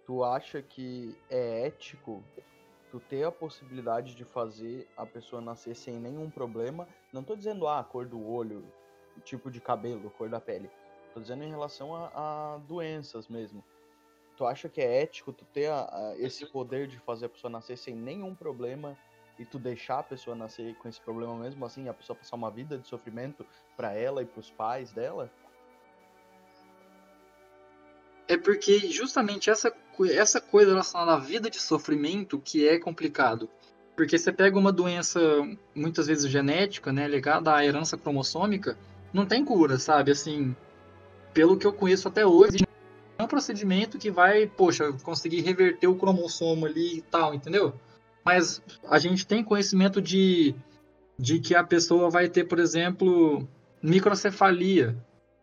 Tu acha que é ético tu ter a possibilidade de fazer a pessoa nascer sem nenhum problema? Não tô dizendo ah, a cor do olho, tipo de cabelo, cor da pele. Tô dizendo em relação a, a doenças mesmo. Tu acha que é ético tu ter a- a- esse poder de fazer a pessoa nascer sem nenhum problema e tu deixar a pessoa nascer com esse problema mesmo assim, a pessoa passar uma vida de sofrimento pra ela e pros pais dela? É porque justamente essa, essa coisa relacionada à vida de sofrimento que é complicado. Porque você pega uma doença, muitas vezes genética, né, ligada à herança cromossômica, não tem cura, sabe? Assim, pelo que eu conheço até hoje, é um procedimento que vai, poxa, conseguir reverter o cromossomo ali e tal, entendeu? Mas a gente tem conhecimento de, de que a pessoa vai ter, por exemplo, microcefalia,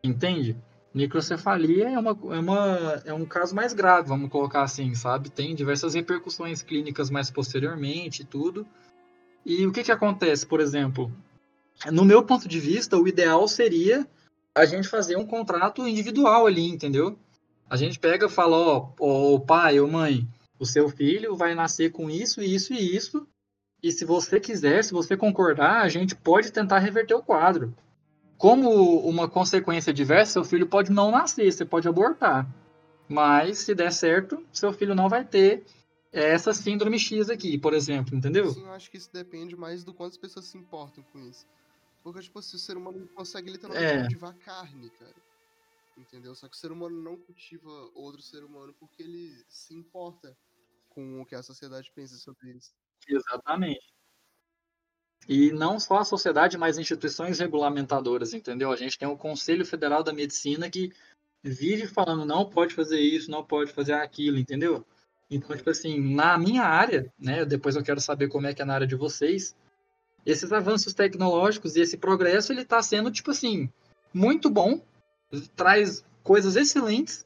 entende? Microcefalia é, uma, é, uma, é um caso mais grave, vamos colocar assim, sabe? Tem diversas repercussões clínicas mais posteriormente e tudo. E o que, que acontece, por exemplo? No meu ponto de vista, o ideal seria a gente fazer um contrato individual ali, entendeu? A gente pega e fala, ó, ó, pai ou mãe, o seu filho vai nascer com isso, isso e isso, e se você quiser, se você concordar, a gente pode tentar reverter o quadro como uma consequência diversa, seu filho pode não nascer, você pode abortar. Mas se der certo, seu filho não vai ter essa síndrome X aqui, por exemplo, entendeu? Sim, eu acho que isso depende mais do quanto as pessoas se importam com isso. Porque, tipo, se o ser humano consegue literalmente É. cultivar carne, cara. Entendeu? Só que o ser humano não cultiva outro ser humano porque ele se importa com o que a sociedade pensa sobre isso. Exatamente. E não só a sociedade, mas instituições regulamentadoras, entendeu? A gente tem o Conselho Federal da Medicina que vive falando não pode fazer isso, não pode fazer aquilo, entendeu? Então, tipo assim, na minha área, né, depois eu quero saber como é que é na área de vocês, esses avanços tecnológicos e esse progresso, ele tá sendo, tipo assim, muito bom, traz coisas excelentes,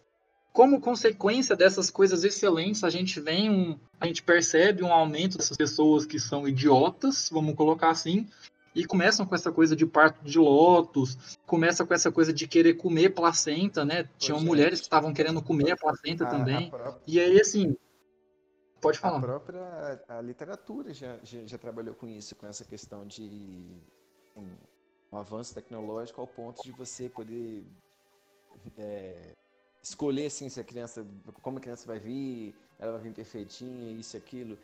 como consequência dessas coisas excelentes, a gente vem um, a gente percebe um aumento dessas pessoas que são idiotas, vamos colocar assim, e começam com essa coisa de parto de lótus, começa com essa coisa de querer comer placenta, né? Tinham gente. mulheres que estavam querendo comer a placenta A- a também. pró- E aí, assim, pode A falar. própria a literatura já, já, já trabalhou com isso, com essa questão de um, um avanço tecnológico ao ponto de você poder é, escolher assim se a criança, como a criança vai vir, ela vai vir perfeitinha, isso e aquilo.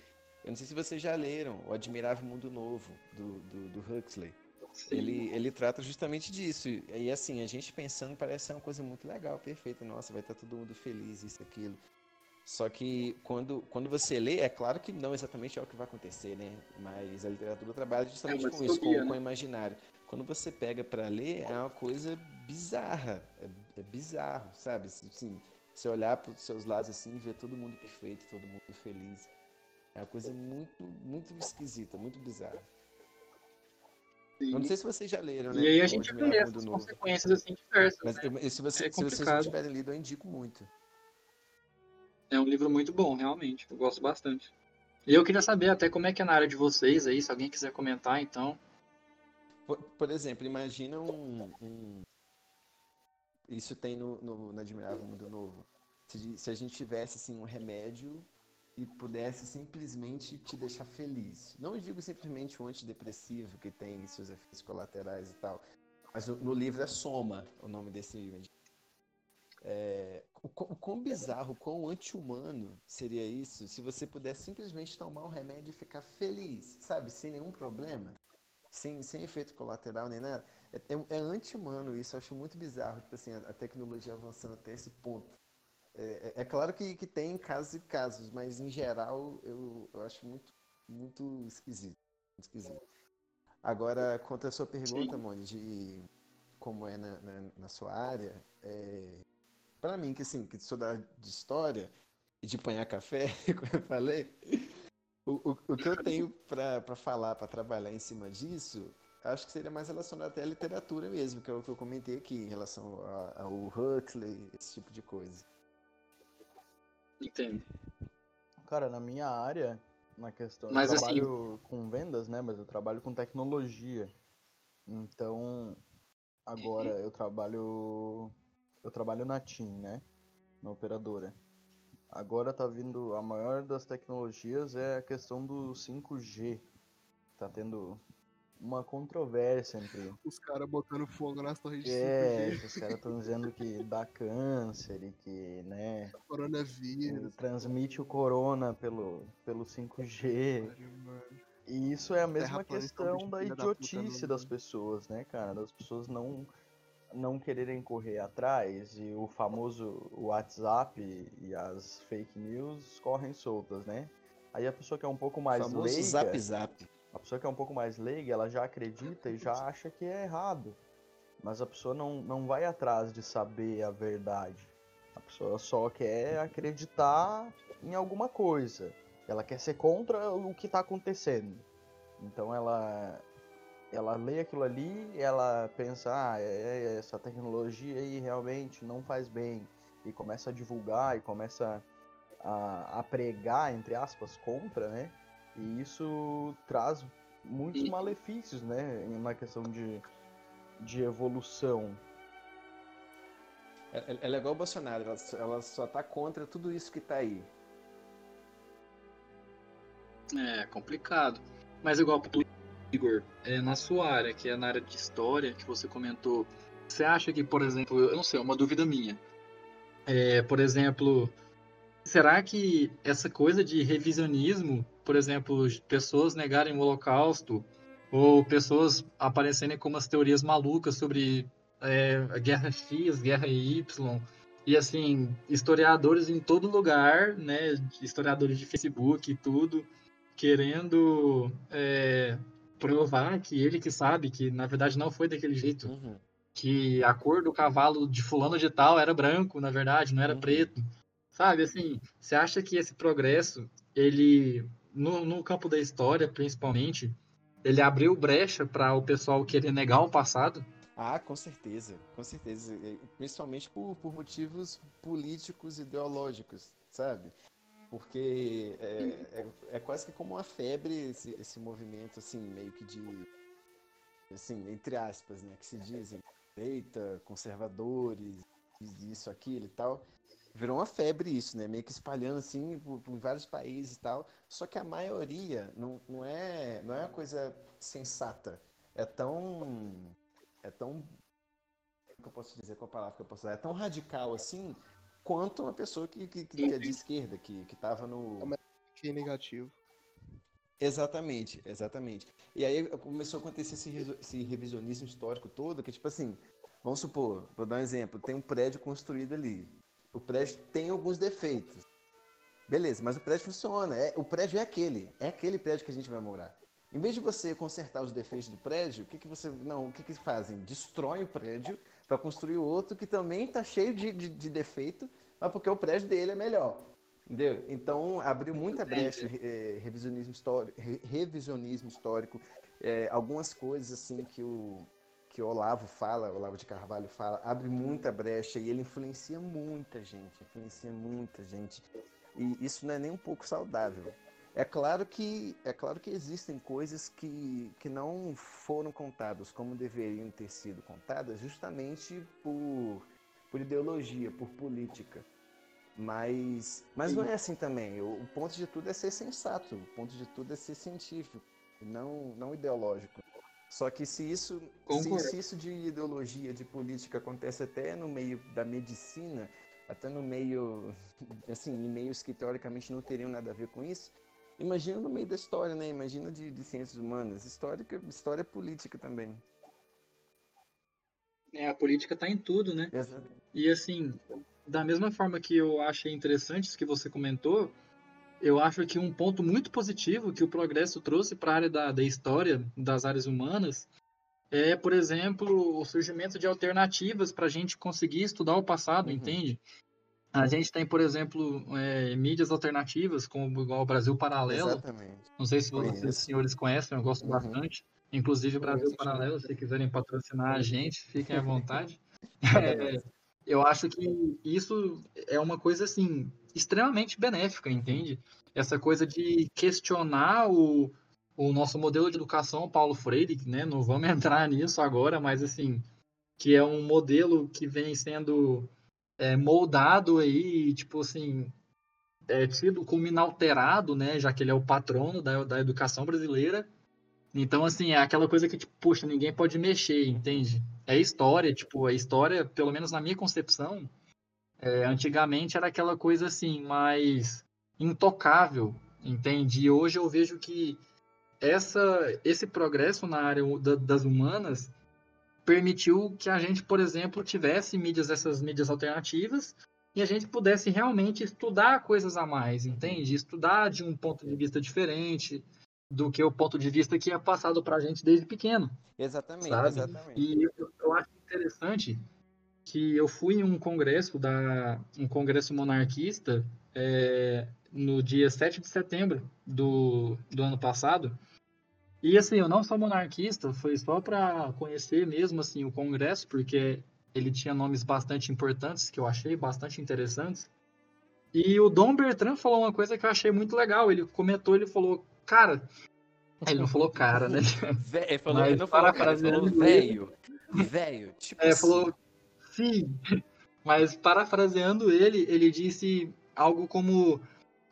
Eu não sei se vocês já leram O Admirável Mundo Novo, do, do, do Huxley. Ele, ele trata justamente disso. E assim, a gente pensando parece ser uma coisa muito legal, perfeita. Nossa, vai estar todo mundo feliz, isso, aquilo. Só que quando, quando você lê, é claro que não exatamente é o que vai acontecer, né? Mas a literatura trabalha justamente uma com isso, com, distopia, com o né? imaginário. Quando você pega pra ler, é uma coisa bizarra. É, é bizarro, sabe? Assim, você olhar para os seus lados assim e ver todo mundo perfeito, todo mundo feliz. É uma coisa muito, muito esquisita, muito bizarra. Eu não sei se vocês já leram, né? E aí a gente vê essas Novo. consequências assim diversas. Mas né? se, você, É se vocês não tiverem lido, eu indico muito. É um livro muito bom, realmente. Eu gosto bastante. E eu queria saber até como é que é na área de vocês aí, se alguém quiser comentar, então. Por, por exemplo, imagina um, um- Isso tem no, no, no Admirável Mundo Novo. Se, se a gente tivesse assim, um remédio e pudesse simplesmente te deixar feliz. Não digo simplesmente um antidepressivo que tem seus efeitos colaterais e tal. Mas no, no livro é Soma o nome desse medicamento. É, o, o quão bizarro, o quão anti-humano seria isso se você pudesse simplesmente tomar um remédio e ficar feliz, sabe? Sem nenhum problema sem, sem efeito colateral nem nada. É, é, é anti-humano isso, eu acho muito bizarro, tipo assim, a, a tecnologia avançando até esse ponto. É, é- é claro que, que tem casos e casos, mas em geral eu, eu acho muito, muito esquisito. muito esquisito. Agora, quanto à sua pergunta, Moni, de como é na, na, na sua área, é, para mim, que assim, que sou da de história e de apanhar café, como eu falei, o, o, o que eu tenho para falar, para trabalhar em cima disso, acho que seria mais relacionado até à literatura mesmo, que é o que eu comentei aqui, em relação ao Huxley, esse tipo de coisa. Entendo. Cara, na minha área, na questão, Mas, eu assim- trabalho com vendas, né? Mas eu trabalho com tecnologia. Então, agora eu trabalho. Eu trabalho na TIM, né? Na operadora. Agora tá vindo. A maior das tecnologias é a questão do 5G. Tá tendo uma controvérsia entre. Os caras botando fogo nas torres de É, 5G. os caras estão dizendo que dá câncer e que, né, Coronavírus. transmite o corona pelo, pelo 5G. mano. E isso é a mesma é questão da da idiotice não- das pessoas, né, cara? Das pessoas não não quererem correr atrás e o famoso WhatsApp e as fake news correm soltas, né? Aí a pessoa que é um pouco mais famoso leiga, zap zap. a pessoa que é um pouco mais leiga, ela já acredita e já acha que é errado. Mas a pessoa não, não vai atrás de saber a verdade. A pessoa só quer acreditar em alguma coisa. Ela quer ser contra o que está acontecendo. Então ela ela lê aquilo ali, ela pensa, ah, é, essa tecnologia aí realmente não faz bem. E começa a divulgar e começa a, a pregar, entre aspas, contra, né? E isso traz muitos malefícios, né? Na questão de, de evolução. É- é- Ela é igual o Bolsonaro, ela, só- ela só tá contra tudo isso que tá aí. É complicado. Mas igual Igor, é, na sua área, que é na área de história, que você comentou, você acha que, por exemplo, eu não sei, é uma dúvida minha. É, por exemplo, será que essa coisa de revisionismo, por exemplo, pessoas negarem o Holocausto, ou pessoas aparecerem com umas teorias malucas sobre é, a Guerra X, Guerra Y, e assim, historiadores em todo lugar, né, historiadores de Facebook e tudo, querendo é, provar que ele que sabe que na verdade não foi daquele jeito, Uhum. que a cor do cavalo de fulano de tal era branco, na verdade, não era Uhum. preto. Sabe, assim, você acha que esse progresso, ele, no, no campo da história, principalmente, ele abriu brecha para o pessoal querer negar o passado? Ah, com certeza, com certeza. E- Principalmente por, por motivos políticos, ideológicos, sabe? Porque é, é, é quase que como uma febre esse, esse movimento, assim, meio que de. Assim, entre aspas, né? Que se dizem direita, conservadores, isso, aquilo e tal. Virou uma febre isso, né? Meio que espalhando assim por, por vários países e tal. Só que a maioria não, não, é, não é uma coisa sensata. É tão. É tão. Como que eu posso dizer qual a palavra que eu posso usar? É tão radical assim quanto uma pessoa que, que, que é de esquerda, que, que tava no. Que negativo. Exatamente, exatamente. E aí começou a acontecer esse, esse revisionismo histórico todo, que tipo assim, vamos supor, vou dar um exemplo, tem um prédio construído ali. O prédio tem alguns defeitos. Beleza, mas o prédio funciona. É, o prédio é aquele, é aquele prédio que a gente vai morar. Em vez de você consertar os defeitos do prédio, o que, que você. Não, o que, que fazem? Destrói o prédio para construir outro que também está cheio de, de, de defeito, mas porque o prédio dele é melhor. Entendeu? Então abriu muita brecha eh, revisionismo histórico, re- revisionismo histórico, eh, algumas coisas assim que o que o Olavo fala, o Olavo de Carvalho fala, abre muita brecha e ele influencia muita gente, influencia muita gente. E isso não é nem um pouco saudável. É claro que é claro que existem coisas que, que não foram contadas como deveriam ter sido contadas, justamente por, por ideologia, por política. Mas, mas não é assim também. O, o ponto de tudo é ser sensato. O ponto de tudo é ser científico, não, não ideológico. Só que se isso, se, se isso de ideologia, de política acontece até no meio da medicina, até no meio, assim, em meios que teoricamente não teriam nada a ver com isso, imagina no meio da história, né? Imagina de, de ciências humanas. Histórica, história é política também. É, a política está em tudo, né? Exato. E assim, da mesma forma que eu achei interessante isso que você comentou, eu acho que um ponto muito positivo que o progresso trouxe para a área da, da história, das áreas humanas, é, por exemplo, o surgimento de alternativas para a gente conseguir estudar o passado, Uhum. entende? A gente tem, por exemplo, é, mídias alternativas, como igual o Brasil Paralelo. Exatamente. Não sei se vocês, Conheço. senhores, conhecem, eu gosto Uhum. bastante. Inclusive, Brasil. Paralelo, se quiserem patrocinar a gente, fiquem à vontade. É, eu acho que isso é uma coisa, assim, extremamente benéfica, entende? Essa coisa de questionar o, o nosso modelo de educação, Paulo Freire, né? Não vamos entrar nisso agora, mas, assim, que é um modelo que vem sendo é, moldado aí, tipo assim, é tido como inalterado, né, já que ele é o patrono da, da educação brasileira. Então, assim, é aquela coisa que, tipo, puxa, ninguém pode mexer, entende? É história, tipo, a história, pelo menos na minha concepção, é, antigamente era aquela coisa assim, mais intocável, entende? E hoje eu vejo que essa, esse progresso na área da, das humanas permitiu que a gente, por exemplo, tivesse mídias, essas mídias alternativas, e a gente pudesse realmente estudar coisas a mais, entende? Estudar de um ponto de vista diferente do que o ponto de vista que é passado para a gente desde pequeno. Exatamente, sabe? exatamente. E eu, eu acho interessante que eu fui em um congresso da um congresso monarquista é, no dia 7 de setembro do, do ano passado e assim, eu não sou monarquista, foi só para conhecer mesmo assim o Congresso, porque ele tinha nomes bastante importantes que eu achei bastante interessantes. E o Dom Bertrand falou uma coisa que eu achei muito legal. Ele comentou, ele falou, cara, ele não falou cara, né? Ele falou, Mas ele não falou cara, ele falou velho. Velho, tipo É, assim. falou sim. Mas parafraseando ele, ele disse algo como: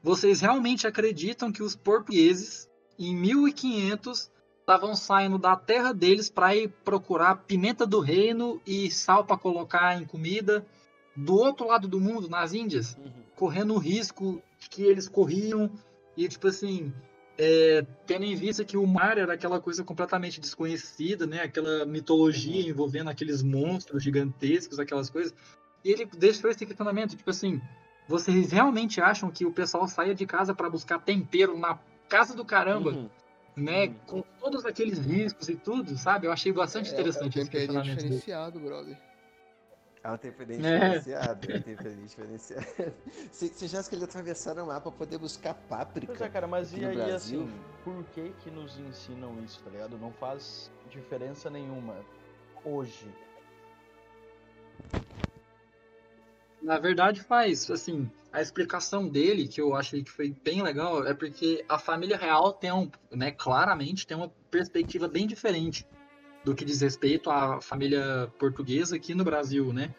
Vocês realmente acreditam que os portugueses, em 1500, estavam saindo da terra deles para ir procurar pimenta do reino e sal para colocar em comida do outro lado do mundo, nas Índias? Uhum. correndo o risco que eles corriam e tipo assim é, tendo em vista que o mar era aquela coisa completamente desconhecida né aquela mitologia envolvendo aqueles monstros gigantescos aquelas coisas e ele deixou esse questionamento tipo assim vocês realmente acham que o pessoal saia de casa para buscar tempero na casa do caramba Uhum. né Uhum. com todos aqueles riscos e tudo sabe eu achei bastante interessante é um esse temperinho questionamento dele. diferenciado, brother. É um tempo bem É. diferenciado. É um tempo bem diferenciado. Você já acha que ele atravessaram lá pra poder buscar páprica? Pois é, cara, mas e aí, Brasil? assim, por que que nos ensinam isso, tá ligado? Não faz diferença nenhuma hoje. Na verdade faz, assim, a explicação dele, que eu achei que foi bem legal, é porque a família real tem um, né, claramente tem uma perspectiva bem diferente do que diz respeito à família portuguesa aqui no Brasil, né?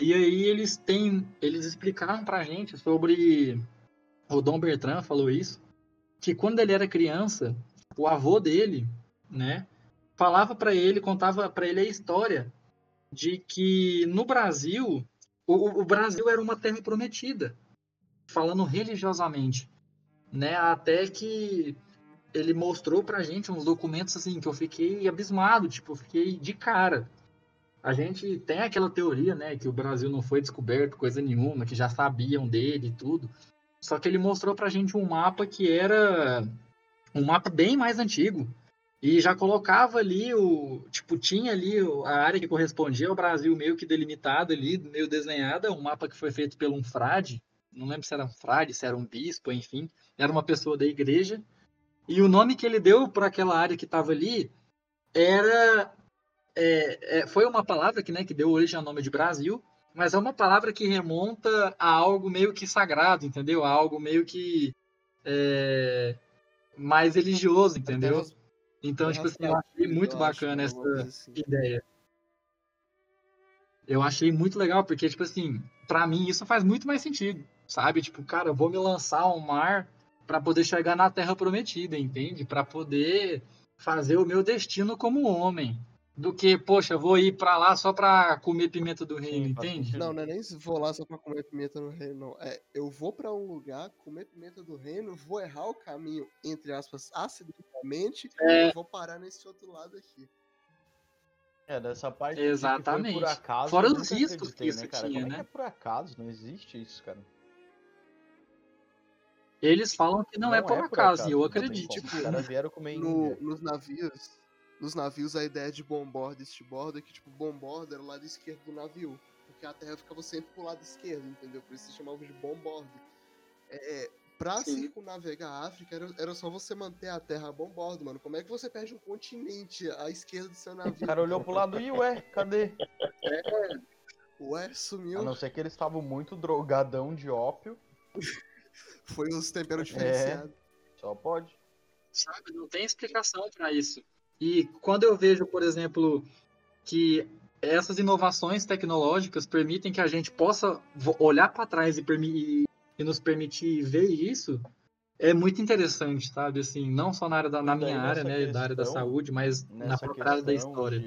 E aí eles têm, eles explicaram pra gente sobre o Dom Bertrand falou isso, que quando ele era criança, o avô dele, né, falava pra ele, contava pra ele a história de que no Brasil o, o Brasil era uma terra prometida, falando religiosamente, né? Até que ele mostrou pra gente uns documentos assim que eu fiquei abismado, tipo, eu fiquei de cara. A gente tem aquela teoria, né, que o Brasil não foi descoberto coisa nenhuma, que já sabiam dele e tudo. Só que ele mostrou pra gente um mapa que era um mapa bem mais antigo, e já colocava ali o. Tipo, tinha ali a área que correspondia ao Brasil meio que delimitada ali, meio desenhada, um mapa que foi feito por um frade. Não lembro se era um frade, se era um bispo, enfim. Era uma pessoa da igreja. E o nome que ele deu para aquela área que estava ali era. é, é, foi uma palavra que, né, que deu origem ao nome de Brasil, mas é uma palavra que remonta a algo meio que sagrado, entendeu? A algo meio que. é, mais religioso, entendeu? Então, tipo assim, eu achei muito eu bacana alguma essa assim. ideia. Eu achei muito legal, porque, tipo assim, pra mim isso faz muito mais sentido, sabe? Tipo, cara, eu vou me lançar ao mar pra poder chegar na Terra Prometida, entende? Pra poder fazer o meu destino como homem. Do que, poxa, eu vou ir pra lá só pra comer pimenta do reino, entende? Não, não é nem vou lá só pra comer pimenta no reino, não. É, eu vou pra um lugar, comer pimenta do reino, vou errar o caminho, entre aspas, acidentalmente, É. e vou parar nesse outro lado aqui. É, dessa parte de que foi Exatamente. por acaso. Fora os riscos acreditei, que isso né, cara? tinha, Como é né? que é por acaso? Não existe isso, cara. Eles falam que não, é por acaso, e eu não acredito. Tipo, Os caras vieram comer No, nos navios, nos navios a ideia de bomborda e estiborda é que, tipo, bomborda era o lado esquerdo do navio. Porque a terra ficava sempre pro lado esquerdo, entendeu? Por isso se chamava de bomborda. É, pra Sim. circunnavegar a África, era, era só você manter a terra a bomborda, mano. Como é que você perde um continente à esquerda do seu navio? O cara olhou pro lado e, ué, cadê? Ué, A sumiu. não ser que eles estavam muito drogadão de ópio. Foi os É. temperos diferenciados. Só pode. sabe? Não tem explicação para isso. E quando eu vejo, por exemplo, que essas inovações tecnológicas permitem que a gente possa olhar para trás e, e, e, nos permitir ver isso é muito interessante, sabe? Assim, não só na área da na minha área, né, da área da saúde, mas na própria área da história.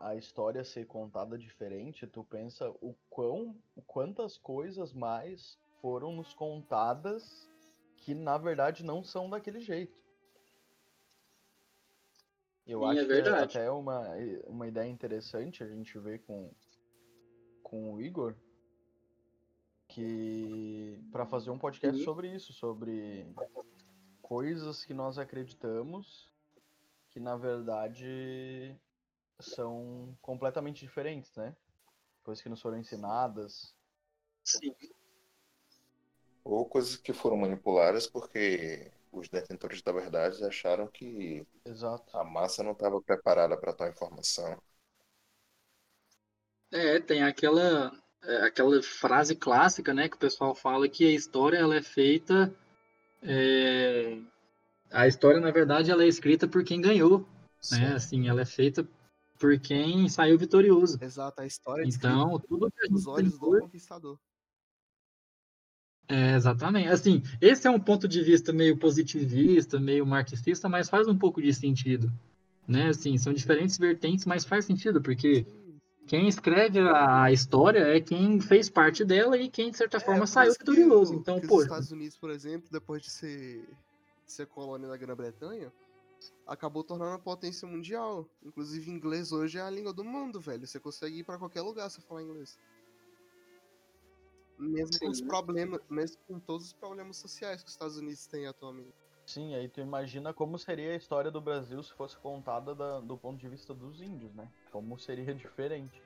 A história ser contada diferente, tu pensa o quão, quantas coisas mais foram nos contadas que na verdade não são daquele jeito. Eu Sim, acho é que é verdade. até uma, uma ideia interessante a gente ver com, com o Igor que para fazer um podcast Sim. sobre isso, sobre coisas que nós acreditamos que na verdade são completamente diferentes, né? Coisas que nos foram ensinadas. Sim. Ou coisas que foram manipuladas porque os detentores da verdade acharam que Exato. a massa não estava preparada para tal informação. É, tem aquela é, aquela frase clássica, né, que o pessoal fala que a história ela é feita é, a história na verdade ela é escrita por quem ganhou, né? Assim, ela é feita por quem saiu vitorioso. Exato, a história é Então, tudo que a os gente olhos tem do conquistador. É, exatamente. Assim, esse é um ponto de vista meio positivista, meio marxista, mas faz um pouco de sentido. Né? Assim, são diferentes vertentes, mas faz sentido, porque quem escreve a história é quem fez parte dela e quem, de certa forma, por saiu vitorioso. Então, pô, Os Estados Unidos, por exemplo, depois de ser, de ser colônia da Grã-Bretanha, acabou tornando uma potência mundial. Inclusive, inglês hoje é a língua do mundo, velho. Você consegue ir pra qualquer lugar se falar inglês. Mesmo com os Sim. problemas, mesmo com todos os problemas sociais que os Estados Unidos têm atualmente. Sim, aí tu imagina como seria a história do Brasil se fosse contada da- do ponto de vista dos índios, né? Como seria diferente.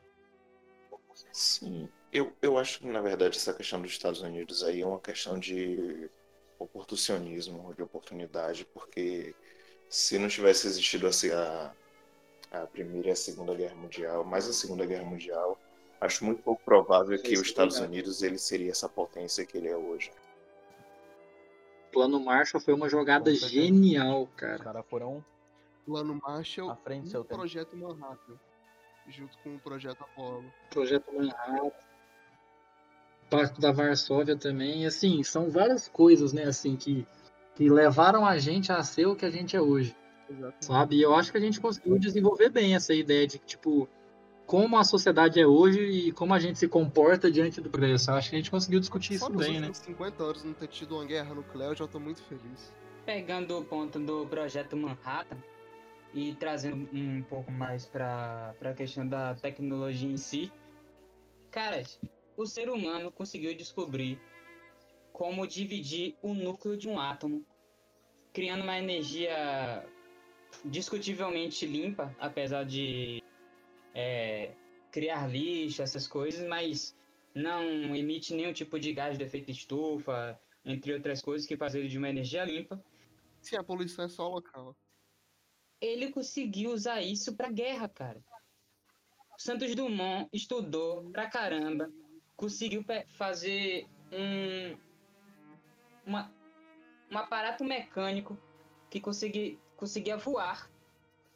Sim, eu, eu acho que na verdade essa questão dos Estados Unidos aí é uma questão de oportunismo, de oportunidade, porque se não tivesse existido assim, a, a Primeira e a Segunda Guerra Mundial, mais a Segunda Guerra Mundial, acho muito pouco provável que os é Estados. Unidos ele seria essa potência que ele é hoje. o plano Marshall foi uma jogada genial, Os cara. caras foram Plano Marshall à frente e seu o tempo. Projeto Manhattan, junto com o Projeto Apollo. Projeto Manhattan, Pacto da Varsóvia também, assim, são várias coisas, né, assim, que, que levaram a gente a ser o que a gente é hoje. Exatamente. sabe? E eu acho que a gente conseguiu desenvolver bem essa ideia de, tipo, como a sociedade é hoje e como a gente se comporta diante do progresso. Eu acho que a gente conseguiu discutir Só isso bem, né? últimos 50 anos não ter tido uma guerra nuclear, eu já tô muito feliz. Pegando o ponto do projeto Manhattan e trazendo um pouco mais para a questão da tecnologia em si, caras, o ser humano conseguiu descobrir como dividir o núcleo de um átomo, criando uma energia discutivelmente limpa, apesar de é, criar lixo, essas coisas, mas não emite nenhum tipo de gás de efeito estufa, entre outras coisas que faz ele de uma energia limpa. Sim, a poluição é só local. Ele conseguiu usar isso pra guerra, cara. Santos Dumont estudou pra caramba, conseguiu fazer um uma, um aparato mecânico que consegui, conseguia voar.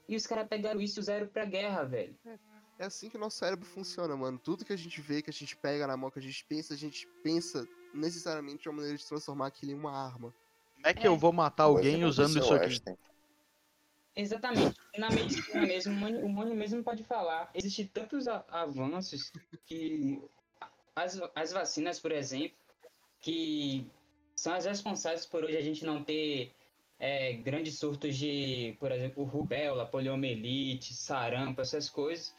E os caras pegaram isso e usaram pra guerra, velho. É assim que nosso cérebro funciona, mano. Tudo que a gente vê, que a gente pega na mão, que a gente pensa, a gente pensa necessariamente de uma maneira de transformar aquilo em uma arma. Como é que eu vou matar alguém Coisa usando do isso seu aqui? Einstein. Exatamente. Na medicina mesmo, o Mônio- mesmo pode falar. Existem tantos avanços que as, as vacinas, por exemplo, que são as responsáveis por hoje a gente não ter é, grandes surtos de, por exemplo, rubéola, poliomielite, sarampo, essas coisas.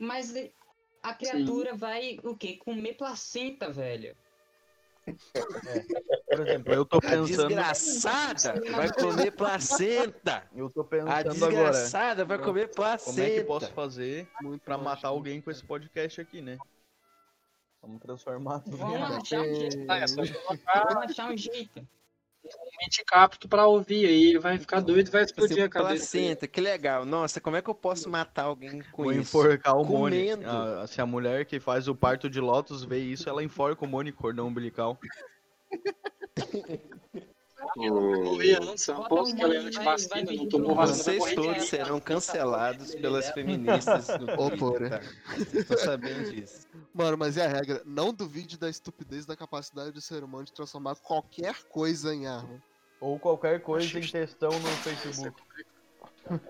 Mas a criatura vai, o quê? Comer placenta, velho. Por exemplo, eu tô A pensando. desgraçada vai comer placenta. Eu tô A pensando agora. desgraçada vai comer placenta. Como é que posso fazer Muito pra bom, matar alguém com esse podcast aqui, né? Vamos transformar tudo Vamos achar um jeito. É só Vamos achar um jeito. Mente capto pra ouvir aí, ele vai ficar doido e vai explodir Assim, a cabeça. placenta, que legal. Nossa, como é que eu posso matar alguém com Vou isso? enforcar o Mone. Comendo. Ah, se a mulher que faz o parto de Lotus vê isso, ela enforca o Mone cordão umbilical. que ela é antivacina, não tomou vacina, Vocês todos serão cancelados pelas feministas do Ô, Twitter, porra. tá? Tô sabendo disso. Mano, mas é a regra. Não duvide da estupidez da capacidade do ser humano de transformar qualquer coisa em arma. Ou qualquer coisa em textão no Facebook. Não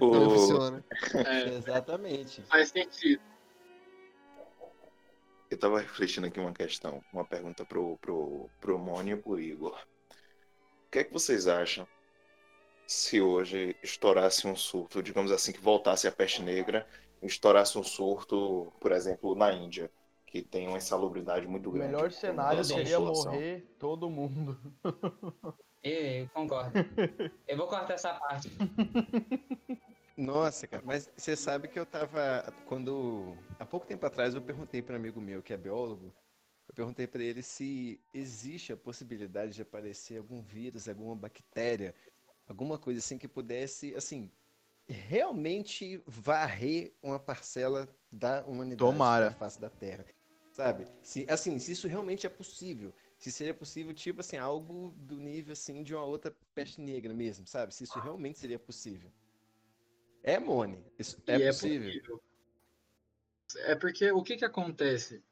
O, funciona. É, Exatamente. faz sentido. eu tava refletindo aqui uma questão, uma pergunta pro, pro, pro Mônio e pro Igor. O que é que vocês acham se hoje estourasse um surto, digamos assim, que voltasse a peste negra, estourasse um surto, por exemplo, na Índia, que tem uma insalubridade muito O grande? melhor com cenário seria morrer todo mundo. Eu, eu concordo. Eu vou cortar essa parte. Nossa, cara, mas você sabe que eu tava. Quando. Há pouco tempo atrás eu perguntei para um amigo meu que é biólogo. Eu perguntei para ele se existe a possibilidade de aparecer algum vírus, alguma bactéria, alguma coisa assim que pudesse, assim, realmente varrer uma parcela da humanidade Tomara. da face da Terra. Sabe? Se, assim, se isso realmente é possível. Se seria possível, tipo assim, algo do nível assim de uma outra peste negra mesmo, sabe? Se isso realmente seria possível. É, Mone. Isso é E possível. É porque o que que acontece?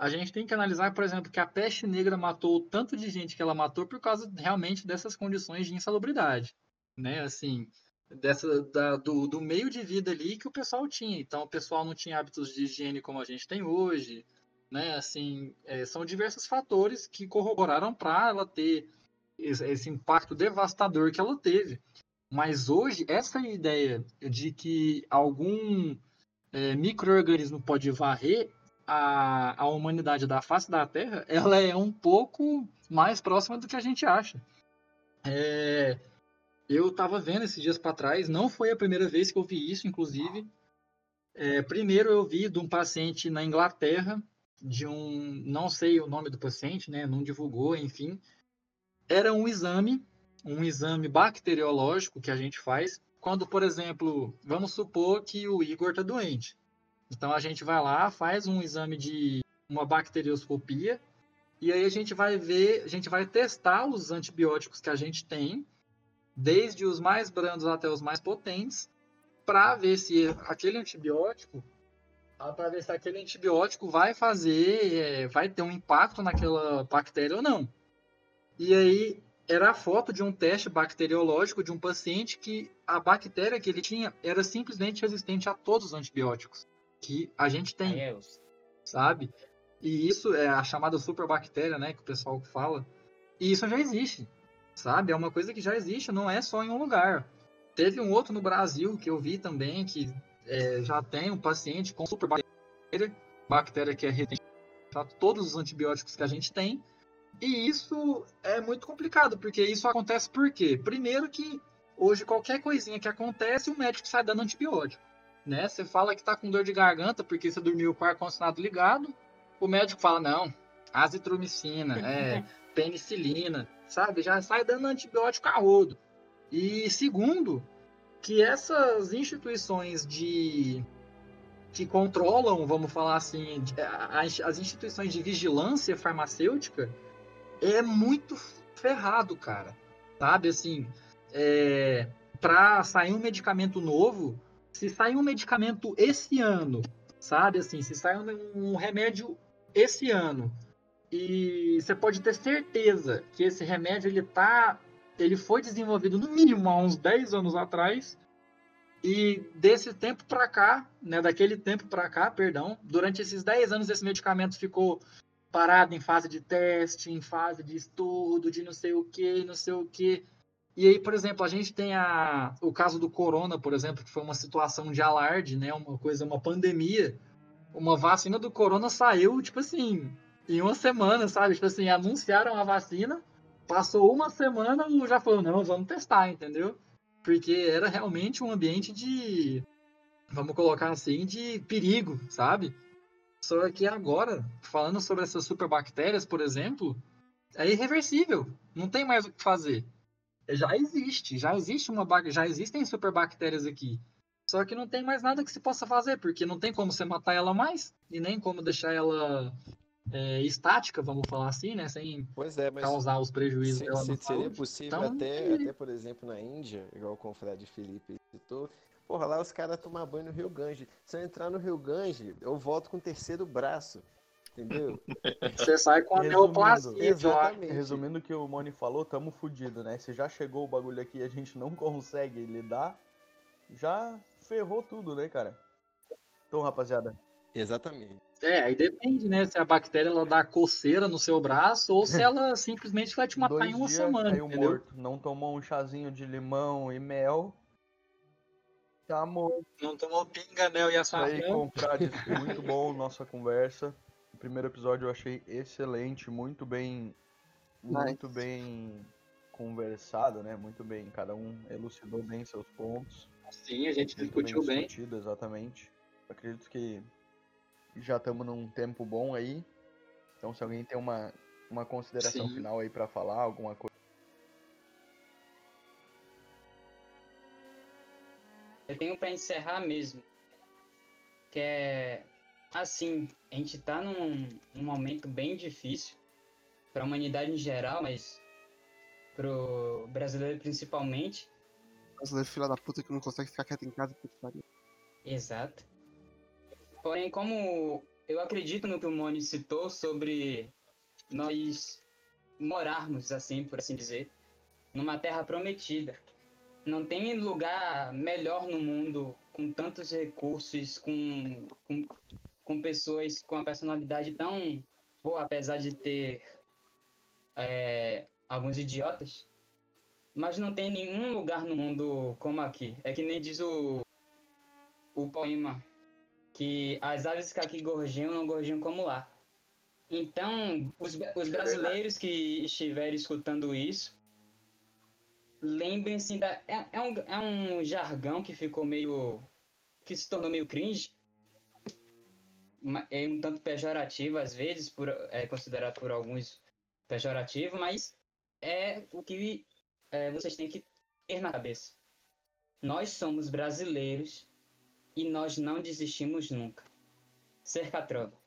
A gente tem que analisar, por exemplo, que a peste negra matou tanto de gente que ela matou por causa realmente dessas condições de insalubridade, né? Assim, dessa da- do, do meio de vida ali que o pessoal tinha. Então, o pessoal não tinha hábitos de higiene como a gente tem hoje, né? Assim, é, são diversos fatores que corroboraram para ela ter esse, esse impacto devastador que ela teve. Mas hoje, essa ideia de que algum é, micro-organismo pode varrer a, a humanidade da face da Terra, ela é um pouco mais próxima do que a gente acha. É, eu estava vendo esses dias para trás, não foi a primeira vez que eu vi isso, inclusive. É, primeiro eu vi de um paciente na Inglaterra, de um, não sei o nome do paciente, né, não divulgou, enfim. Era um exame, um exame bacteriológico que a gente faz quando, por exemplo, vamos supor que o Igor está doente. Então a gente vai lá, faz um exame de uma bacterioscopia e aí a gente vai ver, a gente vai testar os antibióticos que a gente tem, desde os mais brandos até os mais potentes, para ver se aquele antibiótico, para ver se aquele antibiótico vai fazer, é, vai ter um impacto naquela bactéria ou não. E aí era a foto de um teste bacteriológico de um paciente que a bactéria que ele tinha era simplesmente resistente a todos os antibióticos que a gente tem é sabe? E isso é a chamada superbactéria, né, que o pessoal fala. E isso já existe, sabe? É uma coisa que já existe, não é só em um lugar. Teve um outro no Brasil que eu vi também, que é, já tem um paciente com superbactéria, bactéria que é resistente a todos os antibióticos que a gente tem. E isso é muito complicado, porque isso acontece por quê? Primeiro que hoje qualquer coisinha que acontece, o médico sai dando antibiótico né? Você fala que tá com dor de garganta porque você dormiu com o ar-condicionado ligado, o médico fala, não, azitromicina, é, penicilina, sabe? Já sai dando antibiótico a rodo. E segundo, que essas instituições de que controlam, vamos falar assim, as instituições de vigilância farmacêutica é muito ferrado, cara. Sabe, assim, é, para sair um medicamento novo, se sair um medicamento esse ano, sabe, assim, se sair um, um remédio esse ano, e você pode ter certeza que esse remédio ele tá, ele foi desenvolvido no mínimo há uns 10 anos atrás, e desse tempo para cá, né, daquele tempo para cá, perdão, durante esses 10 anos esse medicamento ficou parado em fase de teste, em fase de estudo, de não sei o que, não sei o que. E aí, por exemplo, a gente tem a, o caso do corona, por exemplo, que foi uma situação de alarde, né, uma coisa, uma pandemia. Uma vacina do corona saiu, tipo assim, em uma semana, sabe? Tipo assim, anunciaram a vacina, passou uma semana, o já falou, não, vamos testar, entendeu? Porque era realmente um ambiente de, vamos colocar assim, de perigo, sabe? Só que agora, falando sobre essas superbactérias, por exemplo, é irreversível. Não tem mais o que fazer. Já existe, já existe uma já existem superbactérias aqui. Só que não tem mais nada que se possa fazer, porque não tem como você matar ela mais e nem como deixar ela é, estática, vamos falar assim, né? Sem Pois é, causar os prejuízos se- dela se- seria possível Então, até, até, por exemplo, na Índia, igual o confrade Felipe citou, porra, lá os caras tomam banho no Rio Gange. Se eu entrar no Rio Gange, eu volto com o terceiro braço, entendeu? Você sai com a Resumindo, neoplasia. Exatamente. Resumindo o que o Moni falou, tamo fudido, né? Se já chegou o bagulho aqui e a gente não consegue lidar, já ferrou tudo, né, cara? Então, rapaziada, Exatamente. É, aí depende, né? Se a bactéria ela dá coceira no seu braço ou se ela simplesmente vai te matar dois em uma dias semana, caiu entendeu? morto. Não tomou um chazinho de limão e mel. Tá morto. Não tomou pinga, mel e Isso aí, açafrão. confrades, muito bom nossa conversa. O primeiro episódio eu achei excelente, muito bem, muito bem conversado, né? Muito bem, cada um elucidou bem seus pontos. Sim, a gente discutiu bem. discutido, exatamente. Acredito que já estamos num tempo bom aí. Então, se alguém tem uma, uma consideração Sim. final aí pra falar, alguma coisa. Eu tenho pra encerrar mesmo. Que é. Assim, a gente tá num, num momento bem difícil pra humanidade em geral, mas pro brasileiro principalmente. Brasileiro filha da puta que não consegue ficar quieto em casa. que pariu. Exato. Porém, como eu acredito no que o Moni citou sobre nós morarmos, assim, por assim dizer, numa terra prometida. Não tem lugar melhor no mundo com tantos recursos, com, com, com pessoas com a personalidade tão boa, apesar de ter é, alguns idiotas. Mas não tem nenhum lugar no mundo como aqui. É que nem diz o, o poema que as aves que aqui gorjeiam não gorjeiam como lá. Então, os, os brasileiros que estiverem escutando isso, lembrem-se da. É, é, um, é um jargão que ficou meio. que se tornou meio cringe. É um tanto pejorativo, às vezes, por, é considerado por alguns pejorativo, mas é o que é, vocês têm que ter na cabeça. Nós somos brasileiros e nós não desistimos nunca. Cerca Tropa.